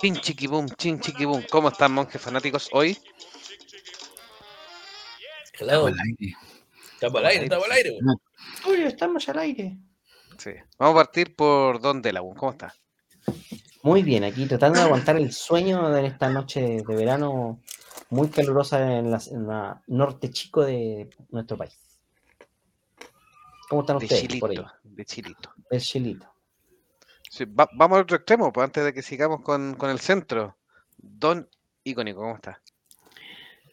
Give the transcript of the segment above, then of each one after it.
Chin chiquibum, chin chiquibum. ¿Cómo están, monjes fanáticos, hoy? Estamos al aire. Estamos al aire, estamos al aire. Uy, estamos al aire. Sí. Vamos a partir por Don Delawun. ¿Cómo está? Muy bien, aquí tratando de aguantar el sueño de esta noche de verano muy calurosa en la, norte chico de nuestro país. ¿Cómo están ustedes por ahí? De chilito. El chilito. Vamos al otro extremo, pues antes de que sigamos con, el centro. Don Icónico, ¿cómo está?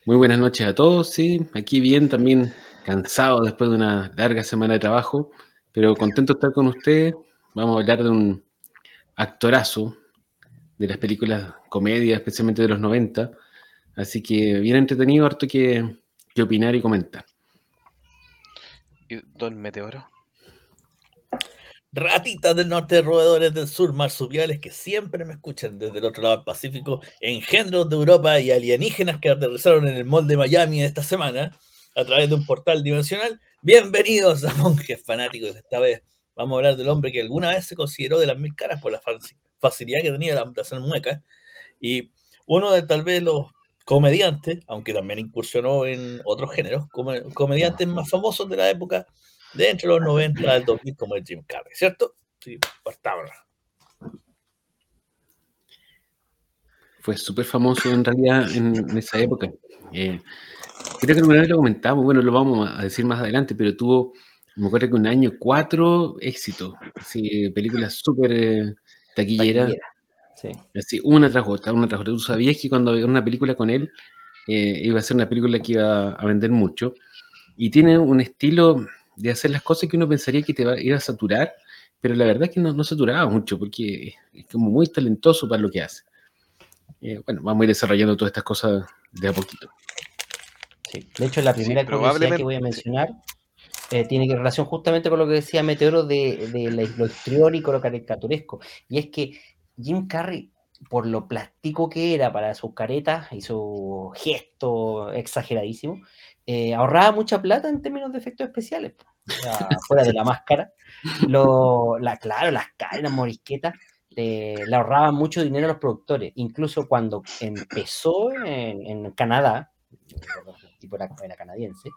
Muy buenas noches a todos, sí, aquí bien, también cansado después de una larga semana de trabajo, pero contento de estar con ustedes. Vamos a hablar de un actorazo de las películas comedia, especialmente de los 90. Así que bien entretenido, harto que, que opinar y comentar. ¿Y don Meteoro? Ratitas del norte, roedores del sur, marsupiales que siempre me escuchan desde el otro lado del Pacífico, engendros de Europa y alienígenas que aterrizaron en el mall de Miami esta semana a través de un portal dimensional. Bienvenidos a Monjes Fanáticos. Esta vez vamos a hablar del hombre que alguna vez se consideró de las mil caras por la facilidad que tenía de hacer muecas y uno de tal vez los comediantes, aunque también incursionó en otros géneros, comediantes más famosos de la época de entre los 90 al 2000 como el Jim Carrey, ¿cierto? Sí, partamos. Fue súper famoso en realidad en, esa época. Eh, creo que alguna vez lo comentamos, bueno, lo vamos a decir más adelante, pero tuvo, me acuerdo que un año cuatro éxitos, así, películas súper eh, taquilleras. Sí. una tras otra, una tras otra. Tú sabías que cuando había una película con él, eh, iba a ser una película que iba a vender mucho. Y tiene un estilo de hacer las cosas que uno pensaría que te iba a saturar, pero la verdad es que no, no saturaba mucho, porque es como muy talentoso para lo que hace. Eh, bueno, vamos a ir desarrollando todas estas cosas de a poquito. Sí. De hecho, la primera que voy a mencionar eh, tiene que relación justamente con lo que decía Meteoro de, de lo histriónico, lo caricaturesco. Y es que Jim Carrey, por lo plástico que era para sus caretas y su gesto exageradísimo, eh, ahorraba mucha plata en términos de efectos especiales. fuera de la máscara. Lo, la, claro, las caras, las morisquetas, le, ahorraban mucho dinero a los productores. Incluso cuando empezó en, Canadá, el tipo era, canadiense,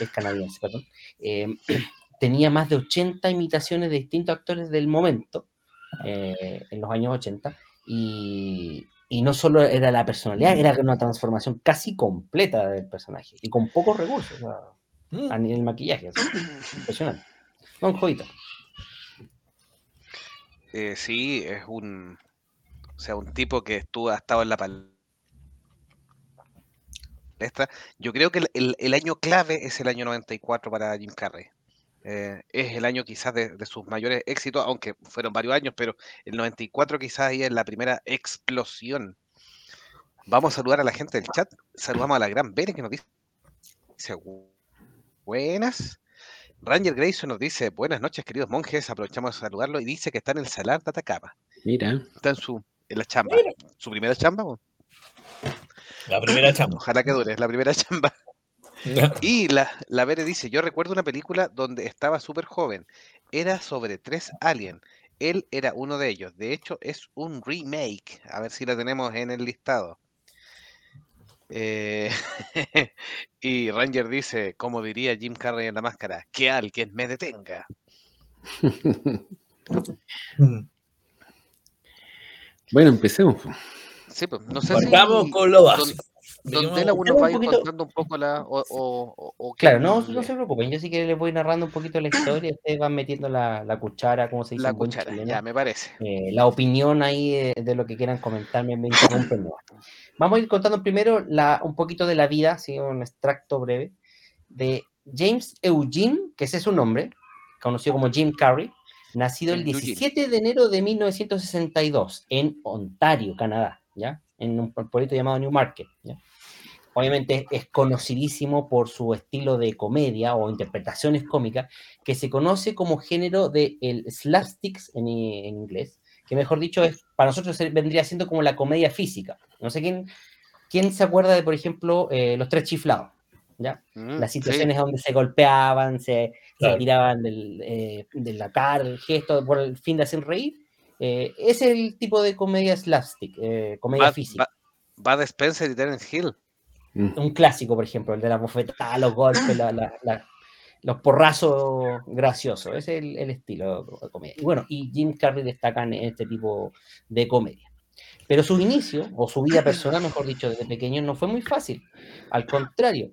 es canadiense, perdón, eh, tenía más de 80 imitaciones de distintos actores del momento eh, en los años 80 y, y, no solo era la personalidad, era una transformación casi completa del personaje y con pocos recursos mm. a nivel maquillaje. impresionante. Don Jovito. Eh, sí, es un, o sea, un tipo que estuvo, ha estado en la palestra. Yo creo que el, el, año clave es el año 94 para Jim Carrey. Eh, es el año quizás de, sus mayores éxitos, aunque fueron varios años, pero el 94 quizás ahí es la primera explosión. Vamos a saludar a la gente del chat. Saludamos a la gran Bere que nos dice, buenas. Ranger Grayson nos dice, buenas noches queridos monjes, aprovechamos de saludarlo y dice que está en el Salar de Atacama. Mira. Está en su en la chamba. ¿Su primera chamba? La primera chamba. Ojalá que dure, la primera chamba. Y la, la Bere dice, yo recuerdo una película donde estaba súper joven. Era sobre tres aliens. Él era uno de ellos. De hecho, es un remake. A ver si la tenemos en el listado. Eh, y Ranger dice, como diría Jim Carrey en la máscara, que alguien me detenga. bueno, empecemos. Sí, pues, no sé con lo básico. Donde la uno va contando un poco la. O, claro, no, no se preocupen. Yo sí que les voy narrando un poquito la historia. Ustedes van metiendo la, la cuchara, como se dice. La cuchara, ya me parece. Eh, la opinión ahí de, lo que quieran comentarme, me interrumpen. Vamos a ir contando primero la, un poquito de la vida, ¿sí? un extracto breve, de James Eugene, que ese es su nombre, conocido como Jim Carrey, nacido el 17 de enero de 1962 en Ontario, Canadá, ¿ya? En un pueblito llamado Newmarket, ¿ya? Obviamente es conocidísimo por su estilo de comedia o interpretaciones cómicas, que se conoce como género de el slapsticks en, inglés, que mejor dicho es, para nosotros vendría siendo como la comedia física. No sé quién, quién se acuerda de, por ejemplo, eh, los tres chiflados. ¿Ya? Mm, Las situaciones donde se golpeaban, se, tiraban del, eh, de la cara, el gesto, por el fin de hacer reír. Eh, es el tipo de comedia slapstick, eh, comedia física. Bud Spencer y Terence Hill. Mm. Un clásico, por ejemplo, el de la bofetada, los golpes, los porrazos graciosos. Ese es el, estilo de comedia. Y bueno, y Jim Carrey destaca en este tipo de comedia. Pero su inicio, o su vida personal, mejor dicho, desde pequeño, no fue muy fácil. Al contrario,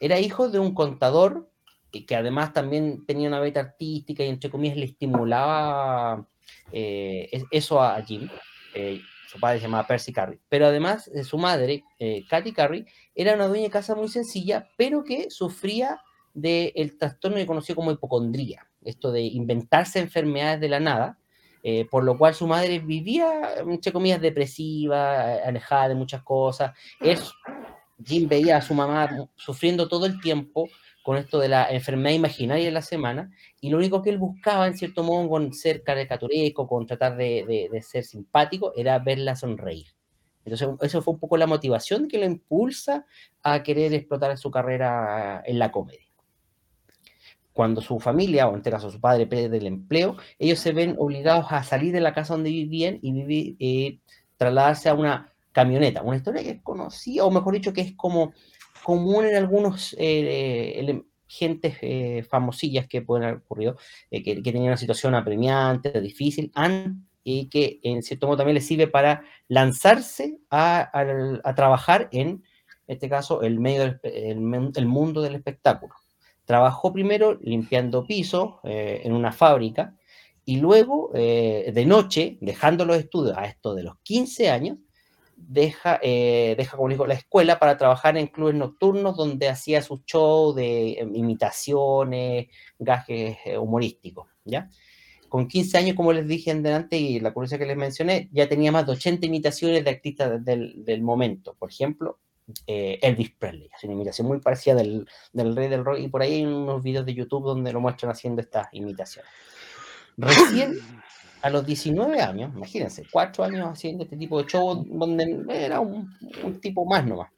era hijo de un contador que además también tenía una beta artística y entre comillas le estimulaba eh, eso a Jim. Eh, su padre se llamaba Percy Carey. Pero además, su madre, eh, Katy Carey, era una dueña de casa muy sencilla, pero que sufría del trastorno que conoció como hipocondría, esto de inventarse enfermedades de la nada, eh, por lo cual su madre vivía, entre comillas, depresiva, alejada de muchas cosas. Jim veía a su mamá sufriendo todo el tiempo con esto de la enfermedad imaginaria de la semana, y lo único que él buscaba, en cierto modo, con ser caricaturesco, con tratar de, ser simpático, era verla sonreír. Entonces, eso fue un poco la motivación que lo impulsa a querer explotar su carrera en la comedia. Cuando su familia, o en este caso su padre, pierde el empleo, ellos se ven obligados a salir de la casa donde vivían y vivir, eh, trasladarse a una camioneta. Una historia que es conocida, o mejor dicho, que es como común en algunos eh, gentes eh, famosillas que pueden haber ocurrido, eh, que, tenían una situación apremiante, difícil, y que en cierto modo también les sirve para lanzarse a, trabajar en, este caso, el, medio el, mundo del espectáculo. Trabajó primero limpiando pisos en una fábrica y luego de noche, dejando los estudios a esto de los 15 años, deja, eh, deja como digo, la escuela para trabajar en clubes nocturnos donde hacía su show de em, imitaciones, gajes eh, humorísticos, ¿ya? Con 15 años, como les dije antes, y la curiosidad que les mencioné, ya tenía más de 80 imitaciones de artistas del, del momento. Por ejemplo, eh, Elvis Presley, una imitación muy parecida del, del, rey del rock, y por ahí hay unos videos de YouTube donde lo muestran haciendo estas imitaciones. Recién a los 19 años, imagínense, cuatro años haciendo este tipo de show donde era un, tipo más nomás.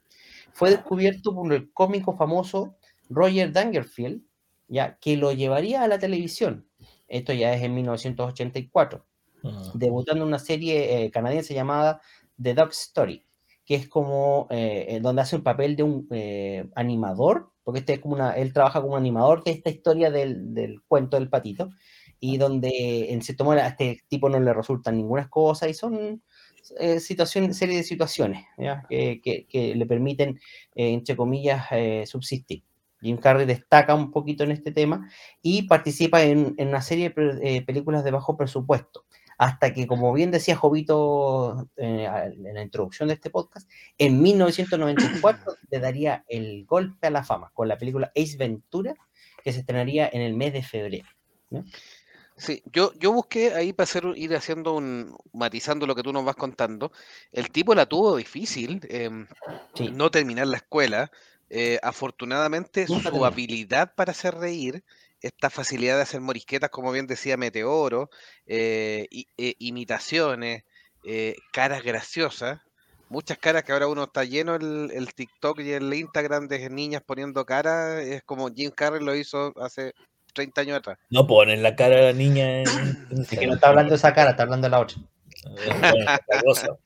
Fue descubierto por el cómico famoso Roger Dangerfield, ya que lo llevaría a la televisión. Esto ya es en 1984, ah. debutando en una serie eh, canadiense llamada The Dog Story, que es como eh, donde hace el papel de un eh, animador, porque este es como una, él trabaja como animador de esta historia del, del cuento del patito, y donde en cierto modo a este tipo no le resultan ninguna cosa y son eh, situaciones, serie de situaciones Que, que, le permiten, eh, entre comillas, eh, subsistir. Jim Carrey destaca un poquito en este tema y participa en, en una serie de eh, películas de bajo presupuesto. Hasta que, como bien decía Jovito en la introducción de este podcast, en 1994 le daría el golpe a la fama con la película Ace Ventura, que se estrenaría en el mes de febrero. ¿no? Sí, yo, yo busqué ahí para hacer, ir haciendo un, matizando lo que tú nos vas contando. El tipo la tuvo difícil, em, no terminar la escuela. Eh, afortunadamente su habilidad para hacer reír, esta facilidad de hacer morisquetas, como bien decía Meteoro, eh, eh, imitaciones, caras graciosas, muchas caras que ahora uno está lleno el, el TikTok y el Instagram de niñas poniendo caras, es como Jim Carrey lo hizo hace 30 años atrás. No ponen la cara de la niña. Es que no está hablando de esa cara, está hablando de la otra.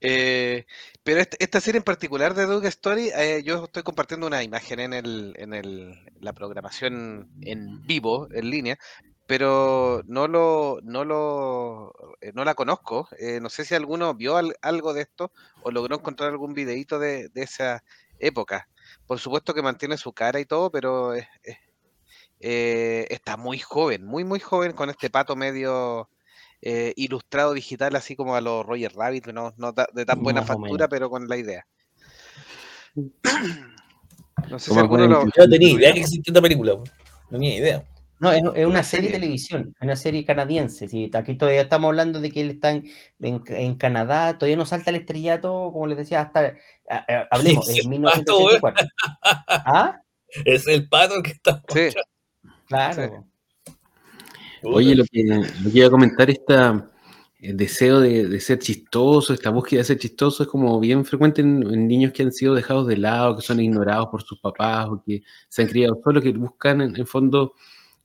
eh, pero esta, serie en particular de Doug Story, eh, yo estoy compartiendo una imagen en, el, en el, la programación en vivo, en línea, pero no lo, no lo, eh, no la conozco. Eh, no sé si alguno vio algo de esto o logró encontrar algún videito de, de, esa época. Por supuesto que mantiene su cara y todo, pero es, eh, está muy joven, muy, muy joven con este pato medio eh, ilustrado digital, así como a los Roger Rabbit, no, no de tan buena factura, pero con la idea. No sé si alguno lo... Yo no tenía idea que existía esta película, no tenía idea. No, es, una serie de televisión, es una serie canadiense. Sí, aquí todavía estamos hablando de que él está en, Canadá, todavía no salta el estrellato, como les decía, hasta. hablemos, en 1984. ¿Ah? Es el pato que está. Sí. Claro. Oye, lo que, lo que iba a comentar, esta, el deseo de, ser chistoso, esta búsqueda de ser chistoso es como bien frecuente en, niños que han sido dejados de lado, que son ignorados por sus papás o que se han criado solo, que buscan en el fondo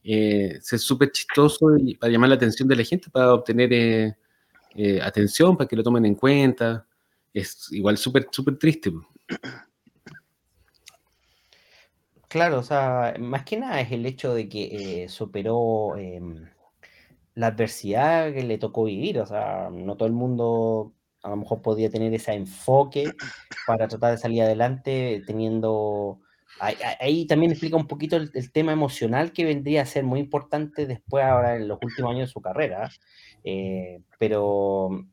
eh, ser súper chistoso y para llamar la atención de la gente, para obtener atención, para que lo tomen en cuenta. Es igual súper, súper triste. Claro, o sea, más que nada es el hecho de que superó em, la adversidad que le tocó vivir. O sea, no todo el mundo a lo mejor podía tener ese enfoque para tratar de salir adelante teniendo... Ahí, también explica un poquito el, tema emocional que vendría a ser muy importante después, ahora en los últimos años de su carrera. Eh, pero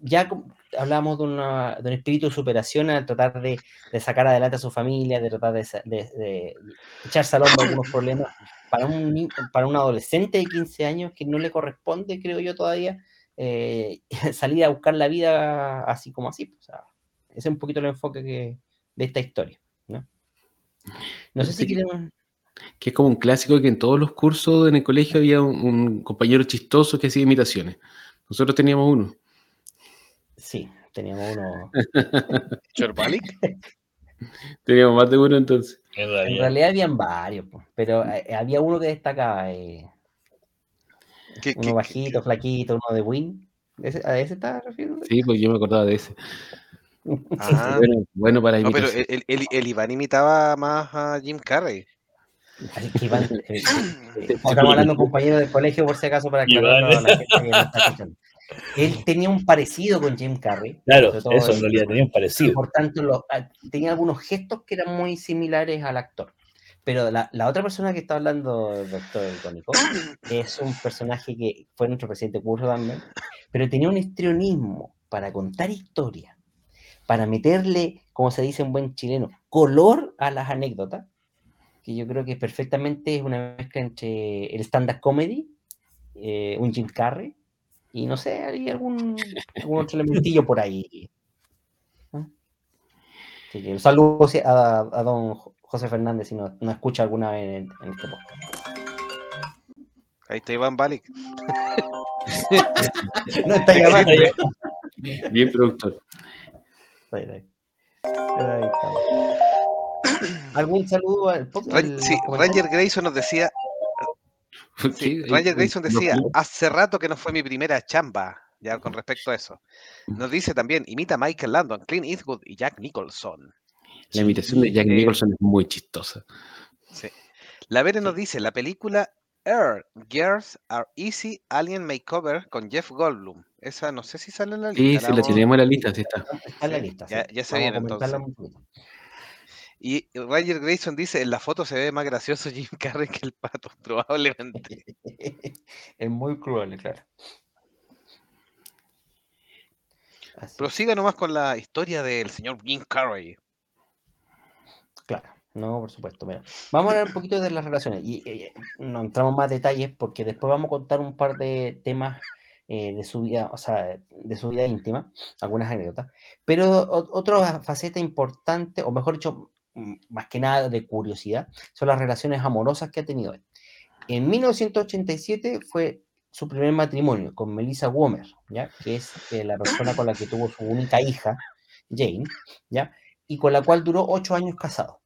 ya hablamos de, un espíritu de superación al tratar de, sacar adelante a su familia, de tratar de, de echarse al hombro algunos problemas para un, para un adolescente de 15 años que no le corresponde, creo yo todavía, eh, salir a buscar la vida así como así. Pues, ese es un poquito el enfoque que, de esta historia. ¿no? No sé si quieren... Que es como un clásico que en todos los cursos en el colegio había un, compañero chistoso que hacía imitaciones. Nosotros teníamos uno. Sí, teníamos uno. ¿Chorbalik? teníamos más de uno entonces. En realidad, habían varios, pero eh, había uno que destacaba. Eh, uno bajito, flaquito, uno de Win. ¿A ese está refiriendo? Sí, pues yo me acordaba de ese. Ah. bueno, para imitar. No, pero el, el, el, Iván imitaba más a Jim Carrey. Así que Iván, eh, estamos hablando compañero del colegio por si acaso para que la gente que no está escuchando. Él tenía un parecido con Jim Carrey. Claro, eso en realidad tenía un parecido. Por tanto, ah, tenía algunos gestos que eran muy similares al actor. Pero la, otra persona que está hablando, el doctor Icónico, es un personaje que fue nuestro presidente curso también, pero tenía un histrionismo para contar historias, para meterle, como se dice en buen chileno, color a las anécdotas, que yo creo que perfectamente es una mezcla entre el stand-up comedy, eh, un Jim Carrey, y no sé, hay algún, otro elementillo por ahí. un saludo a, a don José Fernández si no, no escucha alguna vez en, este podcast. Ahí está Iván Balik. no está llamando. Bien, productor. ¿Algún saludo al podcast? Sí, Ranger Grayson nos decía. Sí, Ranger Grayson decía, hace rato que no fue mi primera chamba, ya con respecto a eso. Nos dice también, imita a Michael Landon, Clint Eastwood y Jack Nicholson. La imitación de Jack Nicholson es muy chistosa. Sí. La Vere nos dice, la película Air, Girls Are Easy Alien Makeover con Jeff Goldblum. Esa no sé si sale en la lista. Sí, sí, la tenemos en la lista, sí está. Está en la lista. Ya, ya se viene entonces. Y Roger Grayson dice, en la foto se ve más gracioso Jim Carrey que el pato, probablemente. es muy cruel, claro. Prosiga nomás con la historia del señor Jim Carrey. Claro, no, por supuesto. vamos a hablar un poquito de las relaciones y no entramos más detalles porque después vamos a contar un par de temas eh, de su vida, o sea, de su vida íntima, algunas anécdotas. Pero otra faceta importante, o mejor dicho, más que nada de curiosidad, son las relaciones amorosas que ha tenido él. En 1987 fue su primer matrimonio con Melissa Womer, ¿ya? que es eh, la persona con la que tuvo su única hija, Jane, ¿ya? y con la cual duró ocho años casado.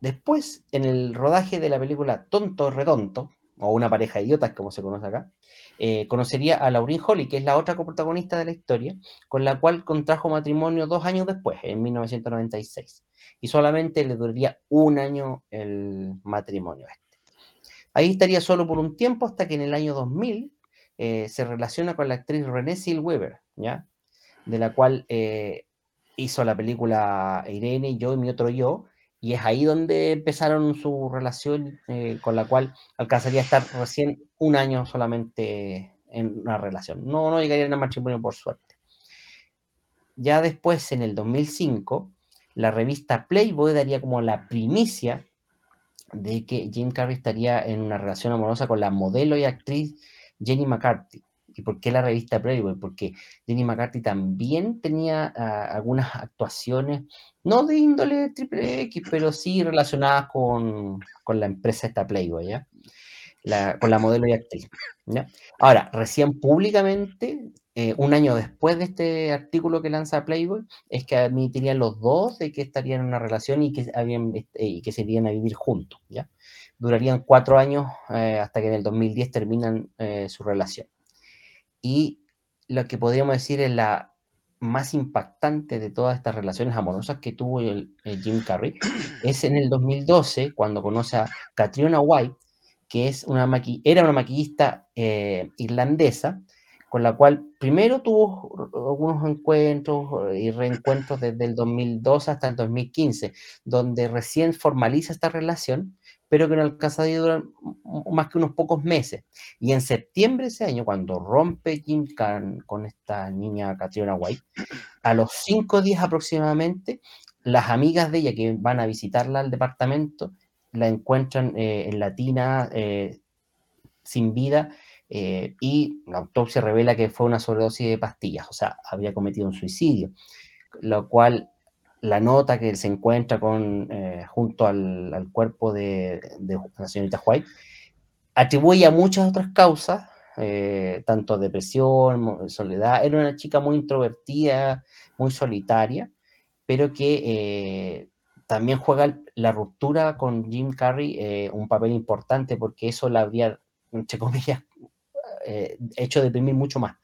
Después, en el rodaje de la película Tonto Redonto, o Una pareja de idiotas, como se conoce acá, eh, conocería a Lauryn Holly, que es la otra coprotagonista de la historia, con la cual contrajo matrimonio dos años después, en 1996. Y solamente le duraría un año el matrimonio este. Ahí estaría solo por un tiempo hasta que en el año 2000 eh, se relaciona con la actriz Renée Zellweger, ¿ya? De la cual eh, hizo la película Irene, yo y mi otro yo, y es ahí donde empezaron su relación eh, con la cual alcanzaría a estar recién un año solamente en una relación. No, no llegarían a matrimonio por suerte. Ya después, en el 2005, la revista Playboy daría como la primicia de que Jim Carrey estaría en una relación amorosa con la modelo y actriz Jenny McCarthy. ¿Y por qué la revista Playboy? Porque Jenny McCarthy también tenía ah, algunas actuaciones, no de índole triple X, pero sí relacionadas con, la empresa esta Playboy, ¿ya? con la modelo y actriz. Ahora, recién públicamente eh, un año después de este artículo que lanza Playboy, es que admitirían los dos de que estarían en una relación y que, habían, este, y que se irían a vivir juntos. Durarían cuatro años eh, hasta que en el 2010 terminan eh, su relación. Y lo que podríamos decir es la más impactante de todas estas relaciones amorosas que tuvo el, Jim Carrey es en el 2012, cuando conoce a Katrina White, que es una era una maquillista irlandesa, con la cual primero tuvo algunos encuentros y reencuentros desde el 2002 hasta el 2015, donde recién formaliza esta relación, pero que no alcanza a durar más que unos pocos meses. Y en septiembre de ese año, cuando rompe Jim Khan con esta niña Katrina White, a los cinco días aproximadamente, las amigas de ella que van a visitarla al departamento la encuentran eh, en Latina eh, sin vida eh, y la autopsia revela que fue una sobredosis de pastillas, o sea, había cometido un suicidio, lo cual la nota que se encuentra con, eh, junto al, cuerpo de, la señorita White atribuye a muchas otras causas, eh, tanto depresión, soledad. Era una chica muy introvertida, muy solitaria, pero que también juega la ruptura con Jim Carrey un papel importante porque eso la habría, entre comillas, eh, hecho deprimir mucho más.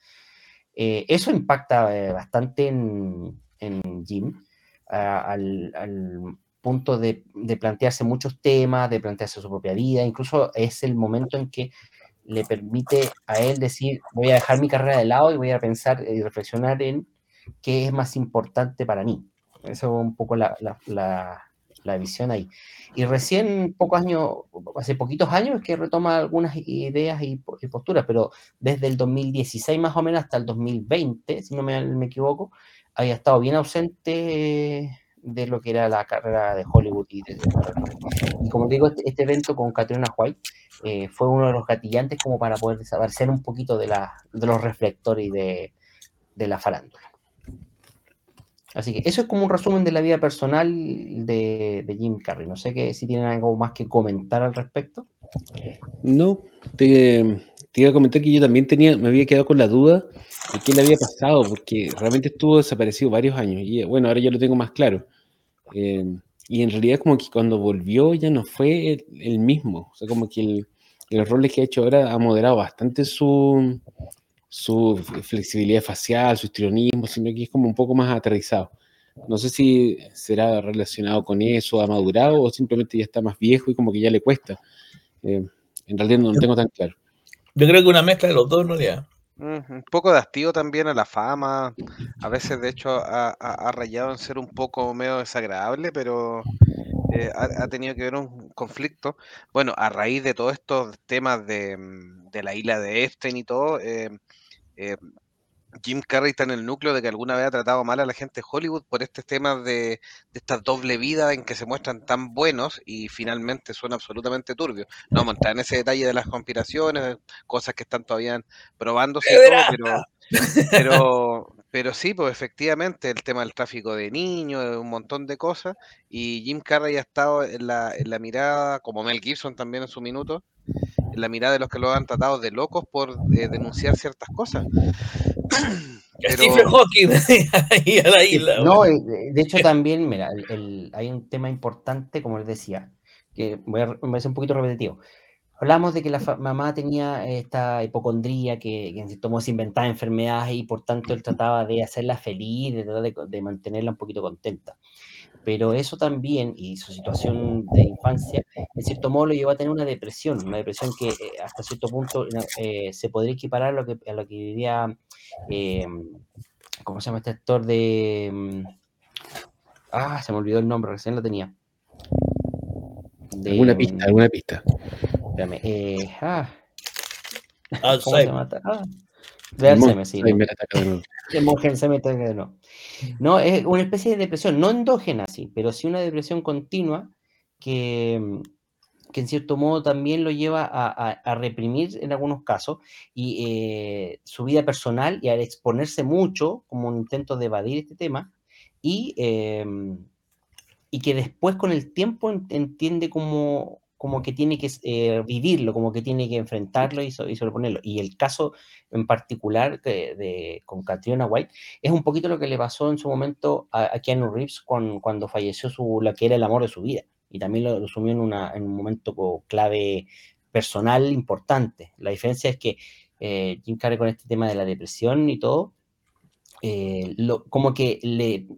Eh, eso impacta eh, bastante en, Jim, al, punto de, plantearse muchos temas, de plantearse su propia vida, incluso es el momento en que le permite a él decir, voy a dejar mi carrera de lado y voy a pensar y reflexionar en qué es más importante para mí. Eso es un poco la, la visión ahí. Y recién, pocos años, hace poquitos años, que retoma algunas ideas y, posturas, pero desde el 2016 más o menos hasta el 2020, si no me, equivoco, había estado bien ausente de lo que era la carrera de Hollywood. Y, como digo, este, este, evento con Katrina White eh, fue uno de los gatillantes como para poder desaparecer un poquito de, la, de los reflectores de, de la farándula. Así que eso es como un resumen de la vida personal de, Jim Carrey. No sé si tienen algo más que comentar al respecto. No, te, iba a comentar que yo también tenía, me había quedado con la duda de qué le había pasado, porque realmente estuvo desaparecido varios años. Y bueno, ahora ya lo tengo más claro. Eh, y en realidad como que cuando volvió ya no fue el, mismo. O sea, como que los roles que ha hecho ahora ha moderado bastante su, su flexibilidad facial, su histrionismo, sino que es como un poco más aterrizado. No sé si será relacionado con eso, ha madurado o simplemente ya está más viejo y como que ya le cuesta. Eh, en realidad no lo tengo tan claro. Yo creo que una mezcla de los dos, ¿no? Ya. Un poco de hastío también a la fama. A veces, de hecho, ha, rayado en ser un poco medio desagradable, pero eh, ha, tenido que ver un conflicto. Bueno, a raíz de todos estos temas de, de la isla de Epstein y todo, eh, eh, Jim Carrey está en el núcleo de que alguna vez ha tratado mal a la gente de Hollywood por este tema de, esta doble vida en que se muestran tan buenos y finalmente son absolutamente turbios. No vamos a entrar en ese detalle de las conspiraciones, cosas que están todavía probándose, pero, pero, pero sí, pues efectivamente el tema del tráfico de niños, un montón de cosas, y Jim Carrey ha estado en la, en la mirada, como Mel Gibson también en su minuto, la mirada de los que lo han tratado de locos por eh, denunciar ciertas cosas. Stephen Hawking ahí a la isla. No, de hecho también, mira, hay un tema importante, como les decía, que voy a, voy a ser un poquito repetitivo. Hablamos de que la mamá tenía esta hipocondría, que, en cierto modo se inventaba enfermedades y por tanto él trataba de hacerla feliz, de, de mantenerla un poquito contenta pero eso también y su situación de infancia, en cierto modo lo llevó a tener una depresión, una depresión que eh, hasta cierto punto eh, se podría equiparar a lo que, a lo que vivía, eh, ¿cómo se llama este actor de... Mm, ah, se me olvidó el nombre, recién lo tenía. alguna pista, mm, alguna pista. Espérame, eh, ah, ¿Cómo se llama? Ah, no. Es una especie de depresión, no endógena, sí, pero sí una depresión continua que, que en cierto modo también lo lleva a, reprimir en algunos casos y eh, su vida personal y al exponerse mucho como un intento de evadir este tema y, em, y que después con el tiempo entiende como, como que tiene que eh, vivirlo, como que tiene que enfrentarlo y, sobreponerlo. Y el caso en particular de, con Katrina White es un poquito lo que le pasó en su momento a, Keanu Reeves cuando falleció su, la que era el amor de su vida. Y también lo, sumió en, un momento clave personal importante. La diferencia es que eh, Jim Carrey con este tema de la depresión y todo, eh, lo, como que le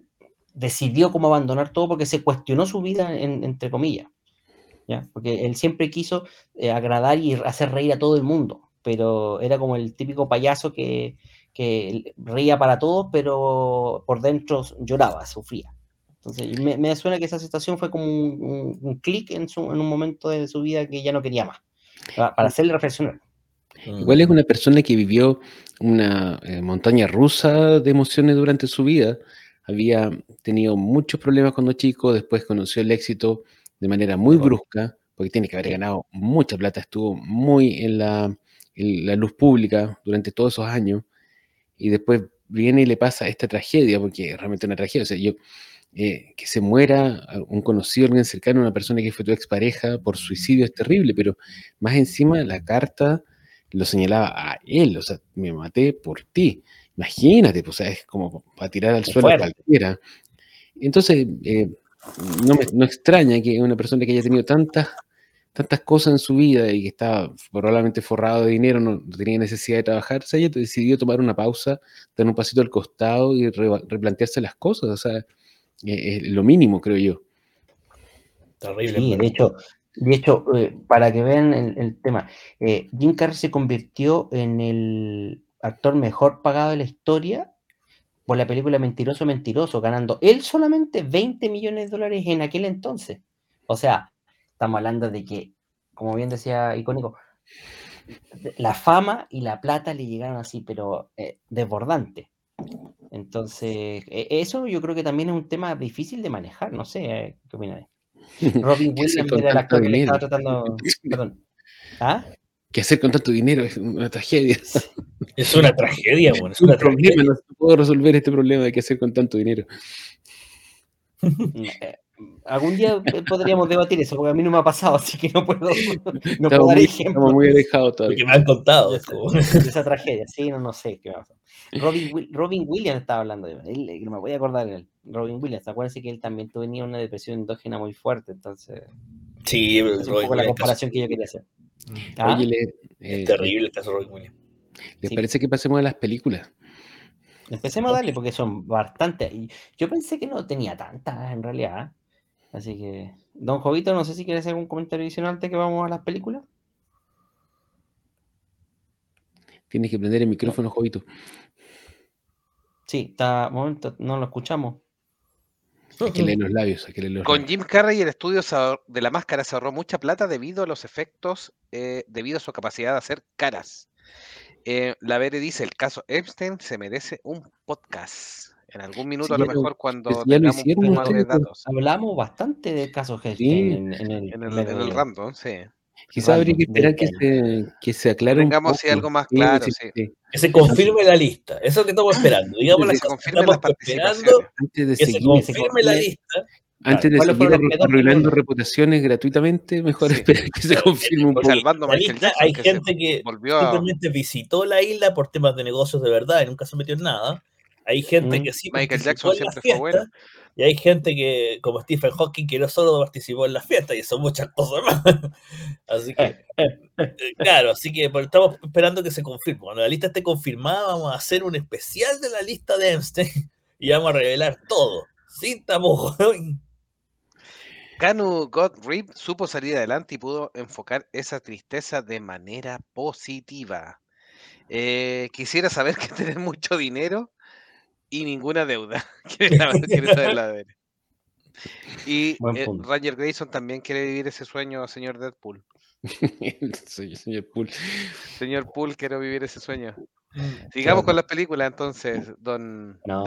decidió cómo abandonar todo porque se cuestionó su vida, entre comillas. ¿Ya? Porque él siempre quiso eh, agradar y hacer reír a todo el mundo, pero era como el típico payaso que, que reía para todos, pero por dentro lloraba, sufría. Entonces, me, me suena que esa situación fue como un, un, clic en, en, un momento de su vida que ya no quería más, para, hacerle reflexionar. Igual es una persona que vivió una eh, montaña rusa de emociones durante su vida. Había tenido muchos problemas cuando chico, después conoció el éxito de manera muy brusca, porque tiene que haber ganado mucha plata, estuvo muy en la, luz pública durante todos esos años, y después viene y le pasa esta tragedia, porque es realmente una tragedia. O sea, yo, eh, que se muera un conocido, alguien cercano, una persona que fue tu expareja por suicidio es terrible, pero más encima la carta lo señalaba a él, o sea, me maté por ti. Imagínate, pues, es como para tirar al suelo a cualquiera. Entonces, eh, no me extraña que una persona que haya tenido tantas, tantas cosas en su vida y que estaba probablemente forrado de dinero, no, tenía necesidad de trabajar, se haya decidido tomar una pausa, dar un pasito al costado y replantearse las cosas. O sea, es lo mínimo, creo yo. Terrible. Sí, de hecho, de hecho eh, para que vean el, tema, eh, Jim Carrey se convirtió en el actor mejor pagado de la historia por la película Mentiroso, Mentiroso, ganando él solamente 20 millones de dólares en aquel entonces. O sea, estamos hablando de que, como bien decía Icónico, la fama y la plata le llegaron así, pero eh, desbordante. Entonces, e, eso yo creo que también es un tema difícil de manejar, no sé, eh, ¿qué opinas? Robin Williams era el actor que le estaba tratando... Perdón. ¿Ah? ¿Qué hacer con tanto dinero? Es una tragedia. Es una tragedia, bueno. Es, un problema. No puedo resolver este problema de qué hacer con tanto dinero. Eh, algún día podríamos debatir eso, porque a mí no me ha pasado, así que no puedo, no puedo dar ejemplos. Estamos muy alejados todavía. Porque me han contado. De esa, esa tragedia, sí, no, no sé qué va Robin, Robin Williams estaba hablando de él, no me voy a acordar de él. Robin Williams, acuérdense que él también tenía una depresión endógena muy fuerte, entonces. Sí, es un poco la comparación que yo quería hacer. ¿Ah? Oye, es eh, terrible el caso de Robin Williams. ¿Les parece que pasemos a las películas? Empecemos a darle porque son bastantes. Yo pensé que no tenía tantas en realidad. Así que, don Jovito, no sé si quieres hacer algún comentario adicional antes que vamos a las películas. Tienes que prender el micrófono, Jovito. Sí, está, momento, no lo escuchamos. Hay que leer los labios, Con Jim Carrey el estudio de la máscara se ahorró mucha plata debido a los efectos, eh, debido a su capacidad de hacer caras. Eh, la Vere dice, el caso Epstein se merece un podcast. En algún minuto a lo mejor cuando tengamos un más de datos. Hablamos bastante del caso Epstein en, el, en, el, en el random, sí. Quizá habría que esperar que se, que se aclare Tengamos un poco. algo más claro, sí, Que se confirme la lista, eso que estamos esperando. Digamos que se confirme la participación. Antes de que seguir, se confirme la lista. Antes de seguir arruinando reputaciones gratuitamente, mejor esperar que se confirme un poco. hay gente que simplemente visitó la isla por temas de negocios de verdad y nunca se metió en nada. Hay gente que sí Michael Jackson siempre fue bueno. Y hay gente que, como Stephen Hawking, que no solo participó en las fiestas, y son muchas cosas más. así que, eh, claro, así que estamos esperando que se confirme. Cuando la lista esté confirmada, vamos a hacer un especial de la lista de Einstein y vamos a revelar todo, sin tapujos. Canu Godrib supo salir adelante y pudo enfocar esa tristeza de manera positiva. Eh, quisiera saber que tener mucho dinero y ninguna deuda. Y eh, Roger Grayson también quiere vivir ese sueño, señor Deadpool. señor Pool. Señor Pool, quiero vivir ese sueño. Mm, Sigamos con las películas entonces, don no,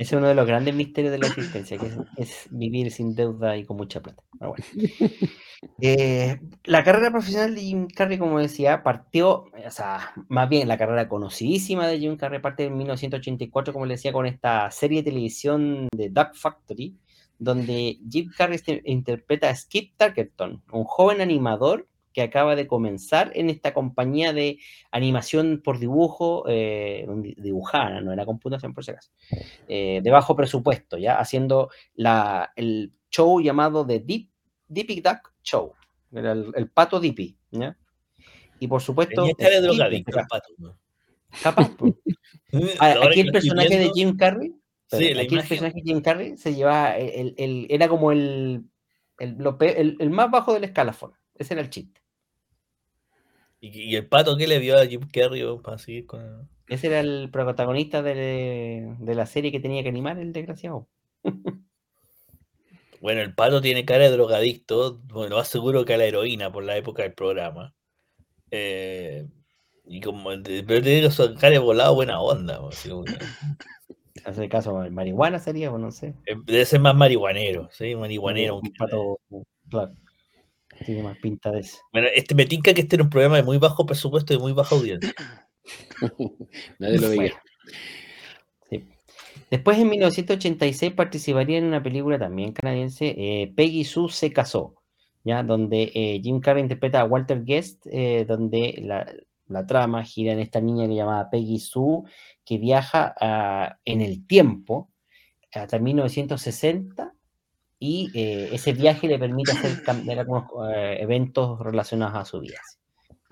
ese es uno de los grandes misterios de la existencia, que es, vivir sin deuda y con mucha plata. Eh, la carrera profesional de Jim Carrey, como decía, partió, o sea, más bien la carrera conocidísima de Jim Carrey parte en 1984, como le decía, con esta serie de televisión de Duck Factory, donde Jim Carrey este, interpreta a Skip Tarkenton, un joven animador que acaba de comenzar en esta compañía de animación por dibujo, eh, dibujada, no era computación por si acaso, eh, de bajo presupuesto, ya haciendo la, el show llamado The Deep, Dippy Duck Show, era el, pato Dippy, ¿ya? Y por supuesto... Capaz. aquí el personaje de Jim Carrey, sí, aquí el personaje de Jim Carrey se llevaba, el, el, era como el, el, más bajo del escalafón. Ese era el chiste. ¿Y, el pato qué le vio a Jim Carrey para seguir con Ese era el protagonista de, de la serie que tenía que animar, el desgraciado. Bueno, el pato tiene cara de drogadicto, bueno, aseguro que a la heroína por la época del programa. Eh, y como, pero tiene que cara de volado buena onda. Ese caso, marihuana sería, o no sé. Eh, debe ser más marihuanero, ¿sí? Marihuanero. Un pato, claro. Tiene más pinta de eso. Bueno, este me tinca que este era un programa de muy bajo presupuesto y muy baja audiencia. Nadie lo veía. Después, en 1986, participaría en una película también canadiense, eh, Peggy Sue se casó, ¿ya? donde eh, Jim Carrey interpreta a Walter Guest, eh, donde la, trama gira en esta niña que llamada Peggy Sue, que viaja ah, en el tiempo hasta 1960 y ese viaje le permite hacer algunos eventos relacionados a su vida.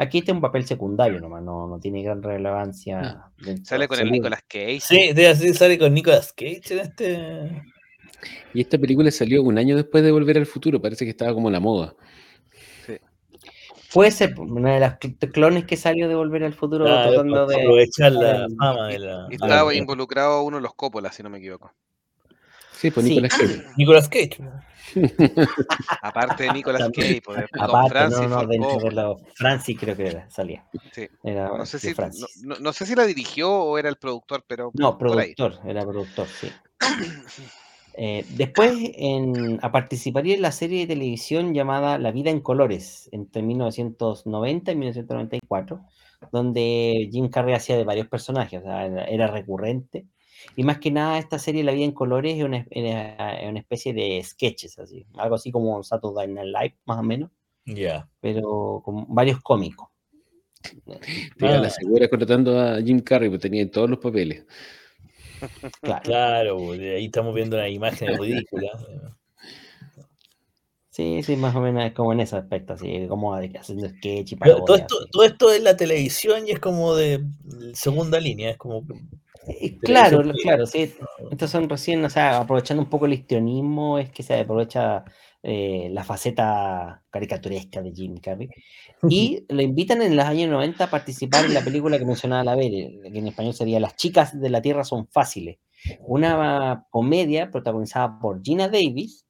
Aquí está un papel secundario nomás, no, no tiene gran relevancia. Sale con el Nicolas Cage. Sí, sí, sale con Nicolas Cage en este. Y esta película salió un año después de Volver al Futuro, parece que estaba como la moda. Sí. Puede ser una de las clones que salió de Volver al Futuro tratando de aprovechar la fama de la. Estaba involucrado uno de los Coppola, si no me equivoco. Sí, pues Nicolas Cage. Nicolas Cage. Aparte de Nicolas Cage, pues, Aparte, Francis no, no, dentro de la, Francis creo que era, salía. Sí. Era no, sé si, no, no, sé si la dirigió o era el productor, pero. No, productor, era productor, sí. Eh, después en, a participaría en la serie de televisión llamada La vida en colores entre 1990 y 1994, donde Jim Carrey hacía de varios personajes, o sea, era recurrente y más que nada, esta serie La vida en colores es una, una especie de sketches, así, algo así como Saturday Night Live, más o menos. Ya. Pero con varios cómicos. Mira, la segura contratando a Jim Carrey, porque tenía todos los papeles. Claro, claro ahí estamos viendo una imagen ridícula. Sí, sí, más o menos es como en ese aspecto, así como haciendo sketch y todo esto, todo esto es la televisión y es como de segunda línea, es como eh, claro, claro, sí. Estos son recién, o sea, aprovechando un poco el histrionismo, es que se aprovecha eh, la faceta caricaturesca de Jim Carrey. Y lo invitan en los años 90 a participar en la película que mencionaba la Bere, que en español sería Las chicas de la Tierra son fáciles. Una comedia protagonizada por Gina Davis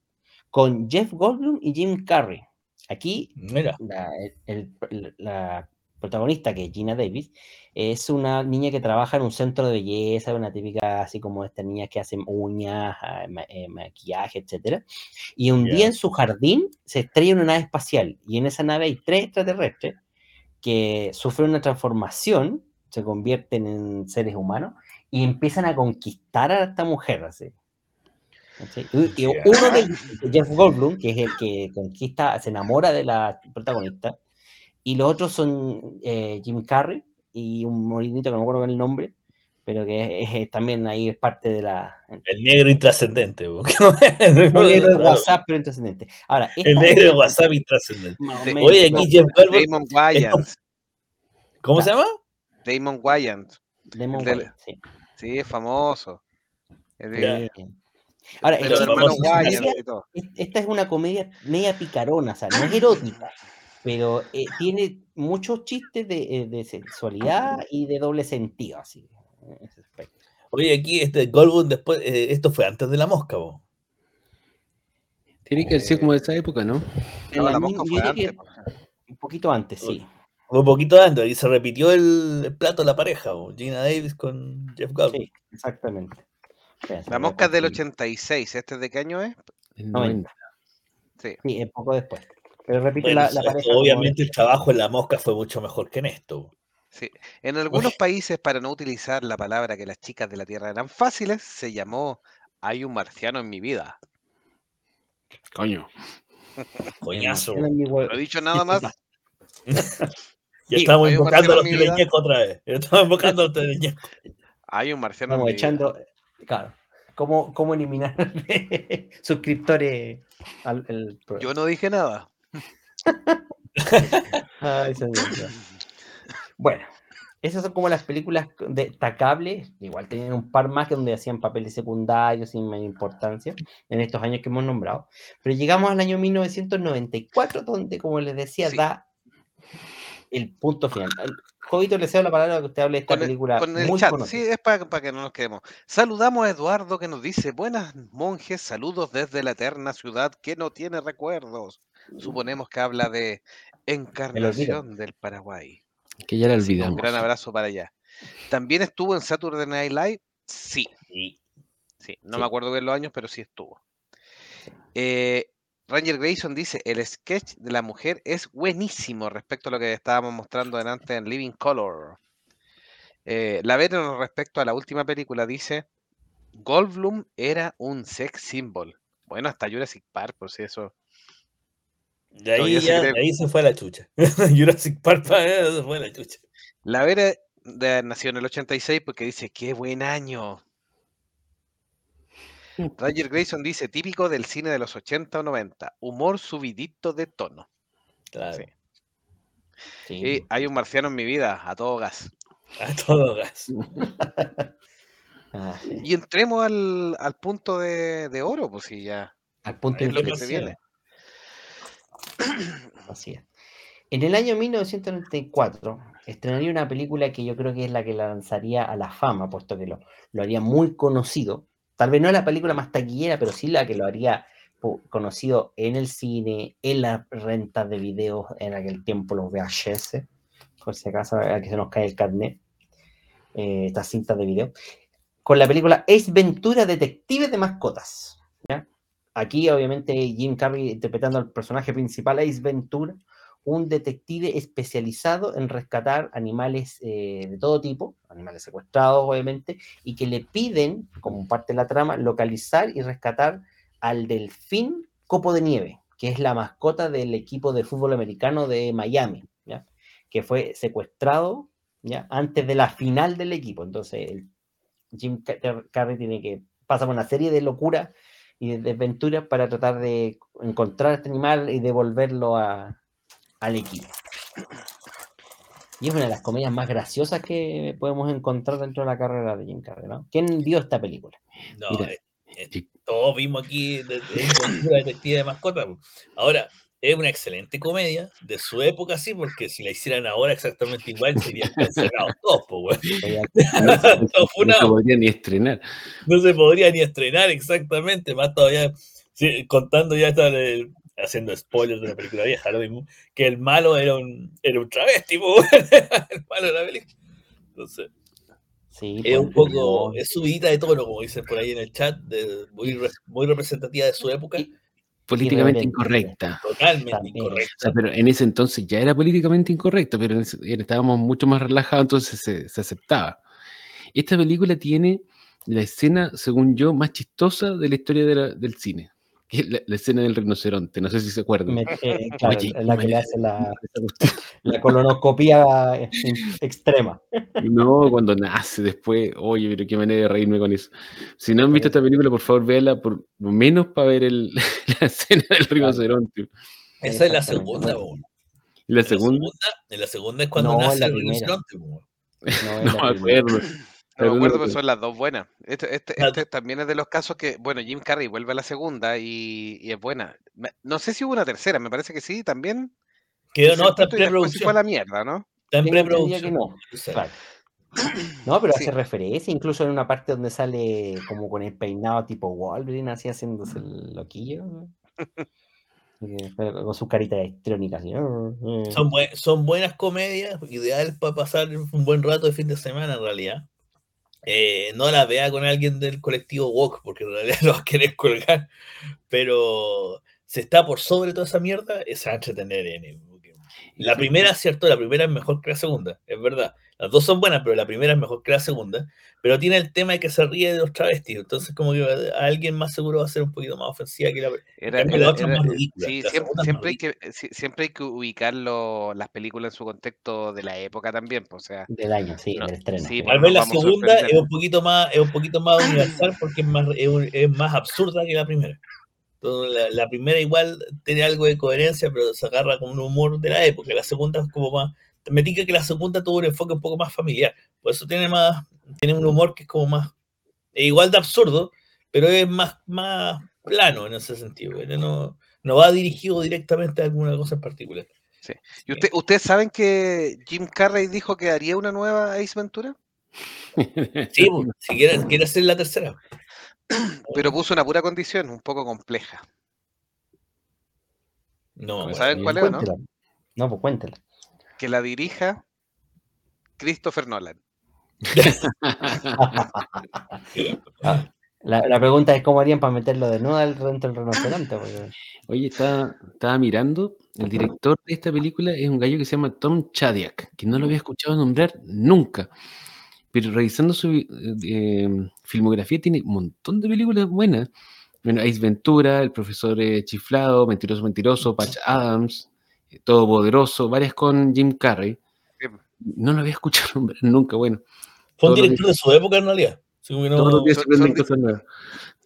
con Jeff Goldblum y Jim Carrey. Aquí Mira. la protagonista, que es Gina Davis, es una niña que trabaja en un centro de belleza, una típica, así como estas niñas que hacen uñas, ah, maquillaje, etc. Y un día en su jardín se estrella una nave espacial y en esa nave hay tres extraterrestres que sufren una transformación, se convierten en seres humanos y empiezan a conquistar a esta mujer, así. Y uno de Jeff Goldblum, que es el que conquista, se enamora de la protagonista, y los otros son eh, Jim Carrey y un molinito que no me acuerdo el nombre, pero que es, también ahí es parte de la... El negro intrascendente. el negro de WhatsApp, pero intrascendente. Ahora, el negro de WhatsApp intrascendente. Oye, aquí Jeff Damon Wayans. ¿Cómo se llama? Damon Wayans. Damon Wayans, sí. Sí, es famoso. Ahora, el esta es una comedia media picarona, o sea, no es erótica, pero eh, tiene muchos chistes de, eh, sexualidad y de doble sentido, así, en ese aspecto. Oye, aquí este Goldwyn después, eh, esto fue antes de la mosca, vos. Tiene que ser como de esa época, ¿no? no la, mosca fue antes, un poquito antes, sí. Un poquito antes, y se repitió el, plato de la pareja, Gina Davis con Jeff Goldblum. Sí, exactamente. La mosca es del 86, ¿este de qué año es? 90. Sí. sí, es poco después. Pero repito, la, Obviamente el trabajo en la mosca fue mucho mejor que en esto. Sí. En algunos países, para no utilizar la palabra que las chicas de la Tierra eran fáciles, se llamó Hay un marciano en mi vida. Coño. Coñazo. No he dicho nada más. ya estamos invocando a los teleñecos otra vez. Estamos invocando a los teleñecos. Hay un marciano. Estamos echando. Claro. ¿Cómo, cómo eliminar suscriptores al el Yo no dije nada. Ay, bueno, esas son como las películas destacables. Igual tenían un par más que donde hacían papeles secundarios sin mayor importancia en estos años que hemos nombrado. Pero llegamos al año 1994, donde, como les decía, da el punto final. Jovito, le cedo la palabra que usted hable de esta película. Con el chat, sí, es para, para que no nos quedemos. Saludamos a Eduardo que nos dice: Buenas monjes, saludos desde la eterna ciudad que no tiene recuerdos. Suponemos que habla de Encarnación del Paraguay. Que ya la olvidamos. un gran abrazo para allá. ¿También estuvo en Saturday Night Live? Sí. Sí. no me acuerdo bien los años, pero sí estuvo. Eh, Ranger Grayson dice, el sketch de la mujer es buenísimo respecto a lo que estábamos mostrando delante en Living Color. Eh, la Vera respecto a la última película dice, Goldblum era un sex symbol. Bueno, hasta Jurassic Park, por si eso de ahí, ya, se, ahí se fue la chucha. Jurassic Park se fue la chucha. La Vera de, nació en el 86 porque dice, qué buen año. Roger Grayson dice, típico del cine de los 80 o 90, humor subidito de tono. Claro. Y hay un marciano en mi vida, a todo gas. A todo gas. Ah, y entremos al, al punto de, de, oro, pues sí, ya. Al punto de lo que se viene. Es. En el año 1994 estrenaría una película que yo creo que es la que la lanzaría a la fama, puesto que lo, lo haría muy conocido. Tal vez no la película más taquillera, pero sí la que lo haría conocido en el cine, en las rentas de videos en aquel tiempo, los VHS, por si acaso, a que se nos cae el carnet, eh, estas cintas de video, con la película Ace Ventura, Detective de Mascotas. Aquí, obviamente, Jim Carrey interpretando al personaje principal, Ace Ventura, un detective especializado en rescatar animales eh, de todo tipo, animales secuestrados, obviamente, y que le piden, como parte de la trama, localizar y rescatar al delfín copo de nieve, que es la mascota del equipo de fútbol americano de Miami, que fue secuestrado antes de la final del equipo. Entonces, Jim Carrey tiene que pasar una serie de locuras y de desventuras para tratar de encontrar a este animal y devolverlo a, al equipo. Y es una de las comedias más graciosas que podemos encontrar dentro de la carrera de Jim Carrey, ¿no? ¿Quién vio esta película? No, eh, eh, todos vimos aquí de, de, Detective de Mascota. Ahora, es una excelente comedia de su época, sí, porque si la hicieran ahora exactamente igual serían cancelados todos, pues, no, se podría ni estrenar. No se podría ni estrenar exactamente, más todavía contando ya está haciendo spoilers de una película vieja, lo mismo, que el malo era un, era un travesti, el malo de la película. Entonces, sí, es un poco, es subida de tono, como dicen por ahí en el chat, de, muy, muy representativa de su época políticamente incorrecta. Totalmente incorrecta. pero en ese entonces ya era políticamente incorrecta, pero estábamos mucho más relajados, entonces se, aceptaba. Esta película tiene la escena, según yo, más chistosa de la historia del cine. Que la, escena del rinoceronte, no sé si se acuerdan. Eh, la que le hace la, la colonoscopía extrema. No, cuando nace después, oye, pero qué manera de reírme con eso. Si no han visto esta película, por favor, véala por lo menos para ver el, la escena del rinoceronte. Esa es la segunda, ¿La segunda? En la segunda es cuando nace el rinoceronte. No, no me acuerdo. No me acuerdo, pero son las dos buenas. Este, este, este, también es de los casos que, bueno, Jim Carrey vuelve a la segunda y, y es buena. No sé si hubo una tercera, me parece que sí, también. Quedó, no, está en preproducción. fue la mierda, ¿no? Está en preproducción. No. no, pero hace referencia, incluso en una parte donde sale como con el peinado tipo Wolverine, así haciéndose el loquillo. con su carita electrónica. Así. Son, son buenas comedias, ideales para pasar un buen rato de fin de semana en realidad. Eh, no la vea con alguien del colectivo Walk, porque en realidad lo va a querer colgar, pero se está por sobre toda esa mierda, es a entretener en La primera, cierto, la primera es mejor que la segunda, es verdad. Las dos son buenas, pero la primera es mejor que la segunda. Pero tiene el tema de que se ríe de los travestis. Entonces, como que a alguien más seguro va a ser un poquito más ofensiva que la, era, la otra más ridícula. Sí, siempre, hay que, siempre hay que ubicar las películas en su contexto de la época también. Pues, o sea, del año, sí, del estreno. Sí, Tal vez la segunda es un poquito más, es un poquito más universal porque es más, es, más absurda que la primera. Entonces, la, primera igual tiene algo de coherencia, pero se agarra con un humor de la época. La segunda es como más me diga que la segunda tuvo un enfoque un poco más familiar. Por eso tiene más, tiene un humor que es como más, igual de absurdo, pero es más, más plano en ese sentido. No, no va dirigido directamente a alguna cosa en particular. Sí. ¿Y usted, ustedes saben que Jim Carrey dijo que haría una nueva Ace Ventura? Sí, pues, si quiere, quiere hacer la tercera. Pero puso una pura condición, un poco compleja. No, ¿Saben cuál es, no? No, pues cuéntela que la dirija Christopher Nolan. la, pregunta es cómo harían para meterlo de nuevo dentro del rinoceronte. Oye, estaba, estaba, mirando, el director de esta película es un gallo que se llama Tom Chadiak, que no lo había escuchado nombrar nunca. Pero revisando su eh, filmografía tiene un montón de películas buenas. Bueno, Ace Ventura, El Profesor eh, Chiflado, Mentiroso Mentiroso, Patch Adams, Todopoderoso, varias con Jim Carrey. No lo había escuchado nunca, bueno. Fue un director de su época en realidad.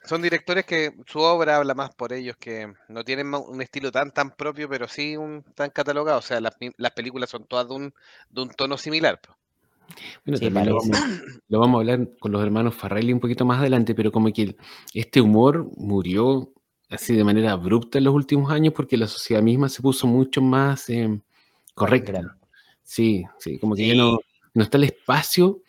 son, directores que su obra habla más por ellos, que no tienen un estilo tan tan propio, pero sí un tan catalogado. O sea, las, películas son todas de un, de un tono similar. Bueno, también lo vamos, a hablar con los hermanos Farrelly un poquito más adelante, pero como que este humor murió así de manera abrupta en los últimos años porque la sociedad misma se puso mucho más eh, correcta. Sí, sí, como que ya no, no está el espacio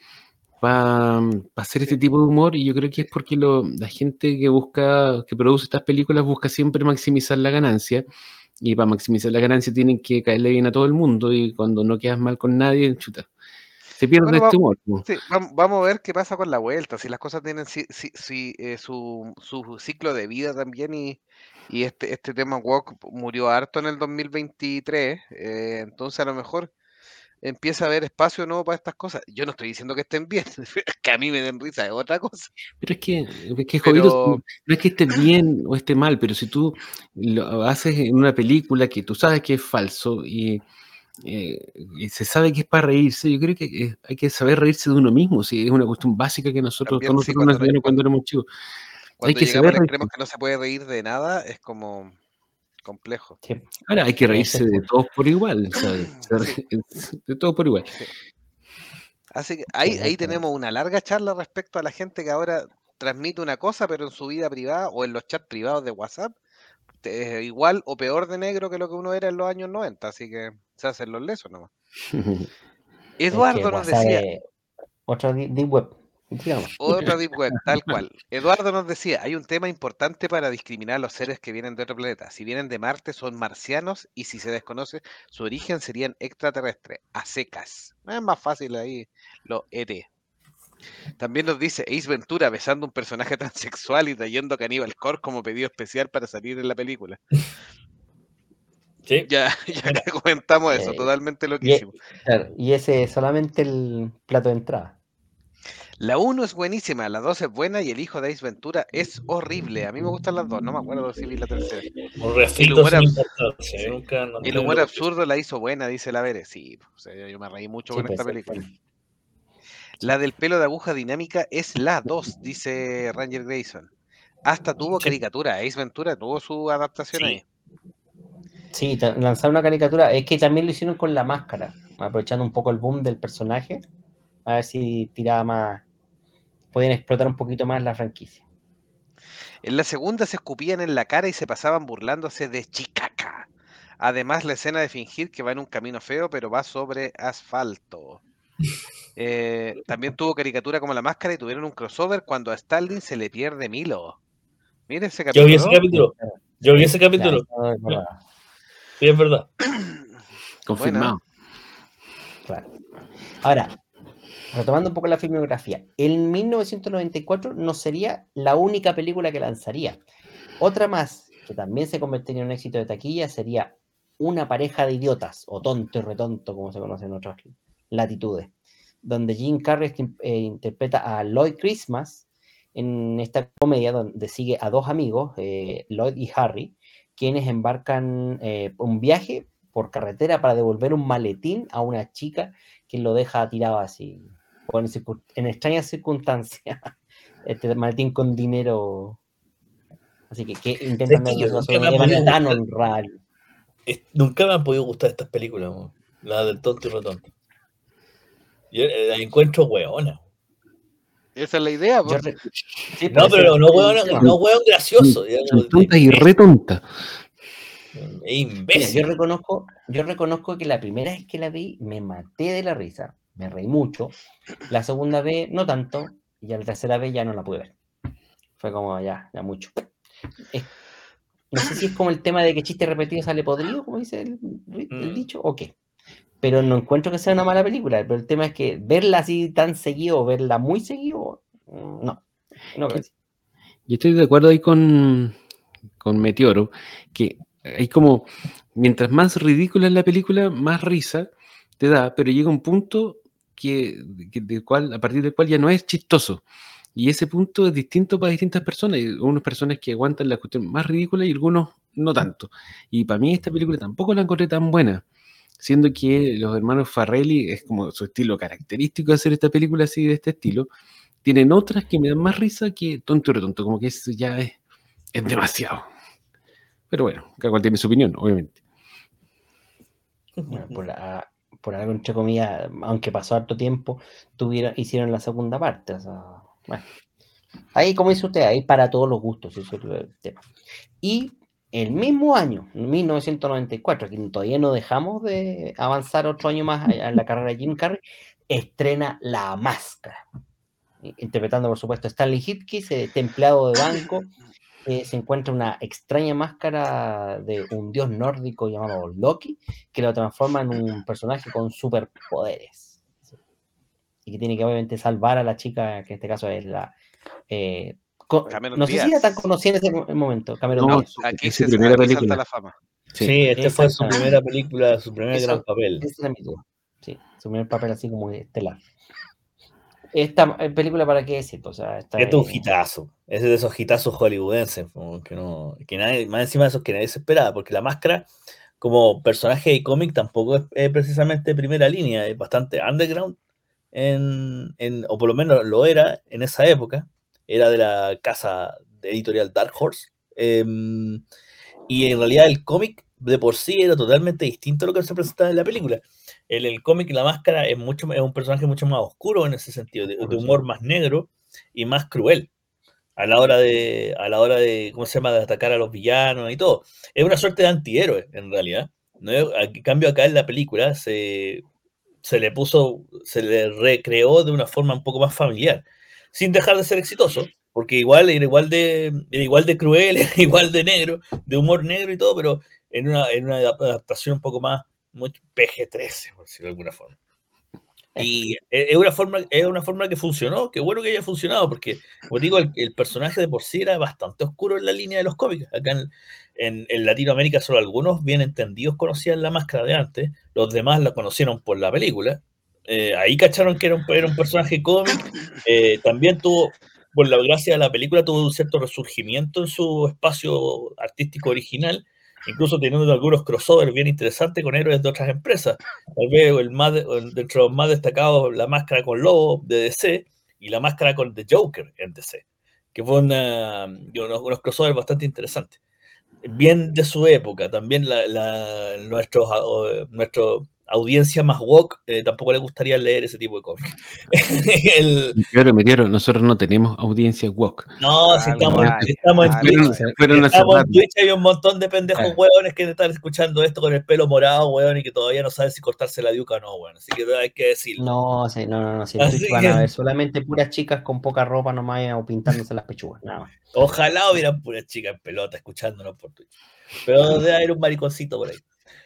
para hacer este tipo de humor y yo creo que es porque la gente que busca, que produce estas películas busca siempre maximizar la ganancia y para maximizar la ganancia tienen que caerle bien a todo el mundo y cuando no quedas mal con nadie, chuta, se pierde este humor. vamos a ver qué pasa con la vuelta, si las cosas tienen si, si, eh, su, su, ciclo de vida también y, y este, este tema Walk murió harto en el 2023, eh, entonces a lo mejor empieza a haber espacio nuevo para estas cosas. Yo no estoy diciendo que estén bien, que a mí me den risa, es otra cosa. Pero es que, es que jodido, no es que esté bien o esté mal, pero si tú lo haces en una película que tú sabes que es falso y eh, y se sabe que es para reírse, yo creo que hay que saber reírse de uno mismo, si es una cuestión básica que nosotros, nosotros nos cuando, cuando éramos chicos. hay que saber que no se puede reír de nada, es como complejo. Ahora hay que reírse de todos por igual, de todos por igual. Así que ahí, ahí tenemos una larga charla respecto a la gente que ahora transmite una cosa, pero en su vida privada o en los chats privados de WhatsApp es igual o peor de negro que lo que uno era en los años 90, así que se hacen los lesos nomás. Eduardo nos decía. Otra deep web. Otra deep web, tal cual. Eduardo nos decía, hay un tema importante para discriminar a los seres que vienen de otro planeta. Si vienen de Marte son marcianos y si se desconoce su origen serían extraterrestres, a secas. Es más fácil ahí lo ET. También nos dice Ace Ventura besando un personaje transexual y trayendo a Cannibal Core como pedido especial para salir en la película. ¿Sí? Ya, ya comentamos eso, totalmente lo que y ese es solamente el plato de entrada. La 1 es buenísima, la 2 es buena y el hijo de Ace Ventura es horrible. A mí me gustan las dos, no me acuerdo si vi la tercera. El humor, absurdo la hizo buena, dice la Vere. Sí, yo me reí mucho con esta película. La del pelo de aguja dinámica es la 2, dice Ranger Grayson. Hasta tuvo caricatura, Ace Ventura tuvo su adaptación ahí. Sí, lanzar una caricatura. Es que también lo hicieron con la máscara, aprovechando un poco el boom del personaje. A ver si tiraba más. Pueden explotar un poquito más la franquicia. En la segunda se escupían en la cara y se pasaban burlándose de Chicaca. Además, la escena de fingir que va en un camino feo, pero va sobre asfalto. Eh, también tuvo caricatura como la máscara y tuvieron un crossover cuando a Stalin se le pierde Milo. Mire ese capítulo. Yo vi ese capítulo. Yo vi ese capítulo. Sí, es verdad. Confirmado. Ahora, retomando un poco la filmografía, en 1994 no sería la única película que lanzaría. Otra más, que también se convertiría en un éxito de taquilla, sería Una pareja de idiotas, o tonto y retonto, como se conoce en otras latitudes donde Jim Carrey eh, interpreta a Lloyd Christmas en esta comedia donde sigue a dos amigos, eh, Lloyd y Harry, quienes embarcan eh, un viaje por carretera para devolver un maletín a una chica que lo deja tirado así, en, extrañas circunstancias, este maletín con dinero. Así que, que intentan tan honrar. Nunca me han podido gustar estas películas, la del tonto y rotonto. Yo eh, la encuentro hueona. Esa es la idea. no, pero no hueón, no hueón gracioso. tonta y retonta. yo reconozco, yo reconozco que la primera vez que la vi me maté de la risa, me reí mucho. La segunda vez no tanto, y la tercera vez ya no la pude ver. Fue como ya, ya mucho. no sé si es como el tema de que chiste repetido sale podrido, como dice el, mm. dicho, o qué pero no encuentro que sea una mala película. Pero el tema es que verla así tan seguido, verla muy seguido, mm, no. no creo. Yo estoy de acuerdo ahí con, con Meteoro, que hay como, mientras más ridícula es la película, más risa te da, pero llega un punto que, cual, a partir del cual ya no es chistoso. Y ese punto es distinto para distintas personas. Hay unas personas que aguantan la cuestión más ridícula y algunos no tanto. Y para mí esta película tampoco la encontré tan buena siendo que los hermanos Farrelly es como su estilo característico de hacer esta película así de este estilo. Tienen otras que me dan más risa que Tonto y Tonto, como que eso ya es, es demasiado. Pero bueno, cada cual tiene su opinión, obviamente. por, algo, entre comillas, aunque pasó harto tiempo, tuvieron, hicieron la segunda parte. Ahí, como dice usted, ahí para todos los gustos. Y el mismo año, 1994, que todavía no dejamos de avanzar otro año más en la carrera de Jim Carrey, estrena La Máscara, interpretando por supuesto a Stanley Hipkins, este empleado de banco, se encuentra una extraña máscara de un dios nórdico llamado Loki, que lo transforma en un personaje con superpoderes. Y que tiene que obviamente salvar a la chica, que en este caso es la eh, no sé si era tan conocida en ese momento. Cameron no, Aquí se primera película. la fama. Sí, sí este fue su primera película, su primer gran papel. Sí, su primer papel así como estelar. Esta eh, película, ¿para qué decir? O sea, esta este es un hitazo. Es de esos hitazos hollywoodenses. Que, no, que nadie, más encima de esos que nadie se esperaba, porque la máscara, como personaje de cómic, tampoco es, precisamente primera línea, es bastante underground, en, en, o por lo menos lo era en esa época era de la casa editorial Dark Horse. Em, y en realidad el cómic de por sí era totalmente distinto a lo que se presentaba en la película. En el cómic La Máscara es, mucho, es un personaje mucho más oscuro en ese sentido, de, humor más negro y más cruel a la hora de, a la hora de, ¿cómo se llama?, de atacar a los villanos y todo. Es una suerte de antihéroe, en realidad. ¿no? En cambio, acá en la película se, se le puso, se le recreó de una forma un poco más familiar sin dejar de ser exitoso, porque igual era igual de, igual de cruel, igual de negro, de humor negro y todo, pero en una, en una adaptación un poco más PG-13, por decirlo de alguna forma. Y es una forma, es una forma que funcionó, qué bueno que haya funcionado, porque, como digo, el, personaje de por sí era bastante oscuro en la línea de los cómics. Acá en, en, Latinoamérica solo algunos bien entendidos conocían la máscara de antes, los demás la conocieron por la película, eh, ahí cacharon que era un, personaje cómic. Eh, también tuvo, por la gracia de la película, tuvo un cierto resurgimiento en su espacio artístico original, incluso teniendo algunos crossovers bien interesantes con héroes de otras empresas. Tal vez el más, dentro de los más destacados, la máscara con Lobo de DC y la máscara con The Joker en DC, que fue una, unos, unos crossovers bastante interesantes bien de su época. También nuestros, nuestros audiencia más woke eh, tampoco le gustaría leer ese tipo de cómics. el... Metieron, nosotros no tenemos audiencia woke. No, si estamos, estamos, en Twitch. estamos en Twitch hay un montón de pendejos ah. hueones que están escuchando esto con el pelo morado, hueón, y que todavía no saben si cortarse la diuca o no, weón. Así que hay que decirlo. No, sí, no, no, no. Twitch van a ver solamente puras chicas con poca ropa nomás o pintándose las pechugas, nada Ojalá hubieran puras chicas en pelota escuchándonos por Twitch. Pero debe haber un mariconcito por ahí.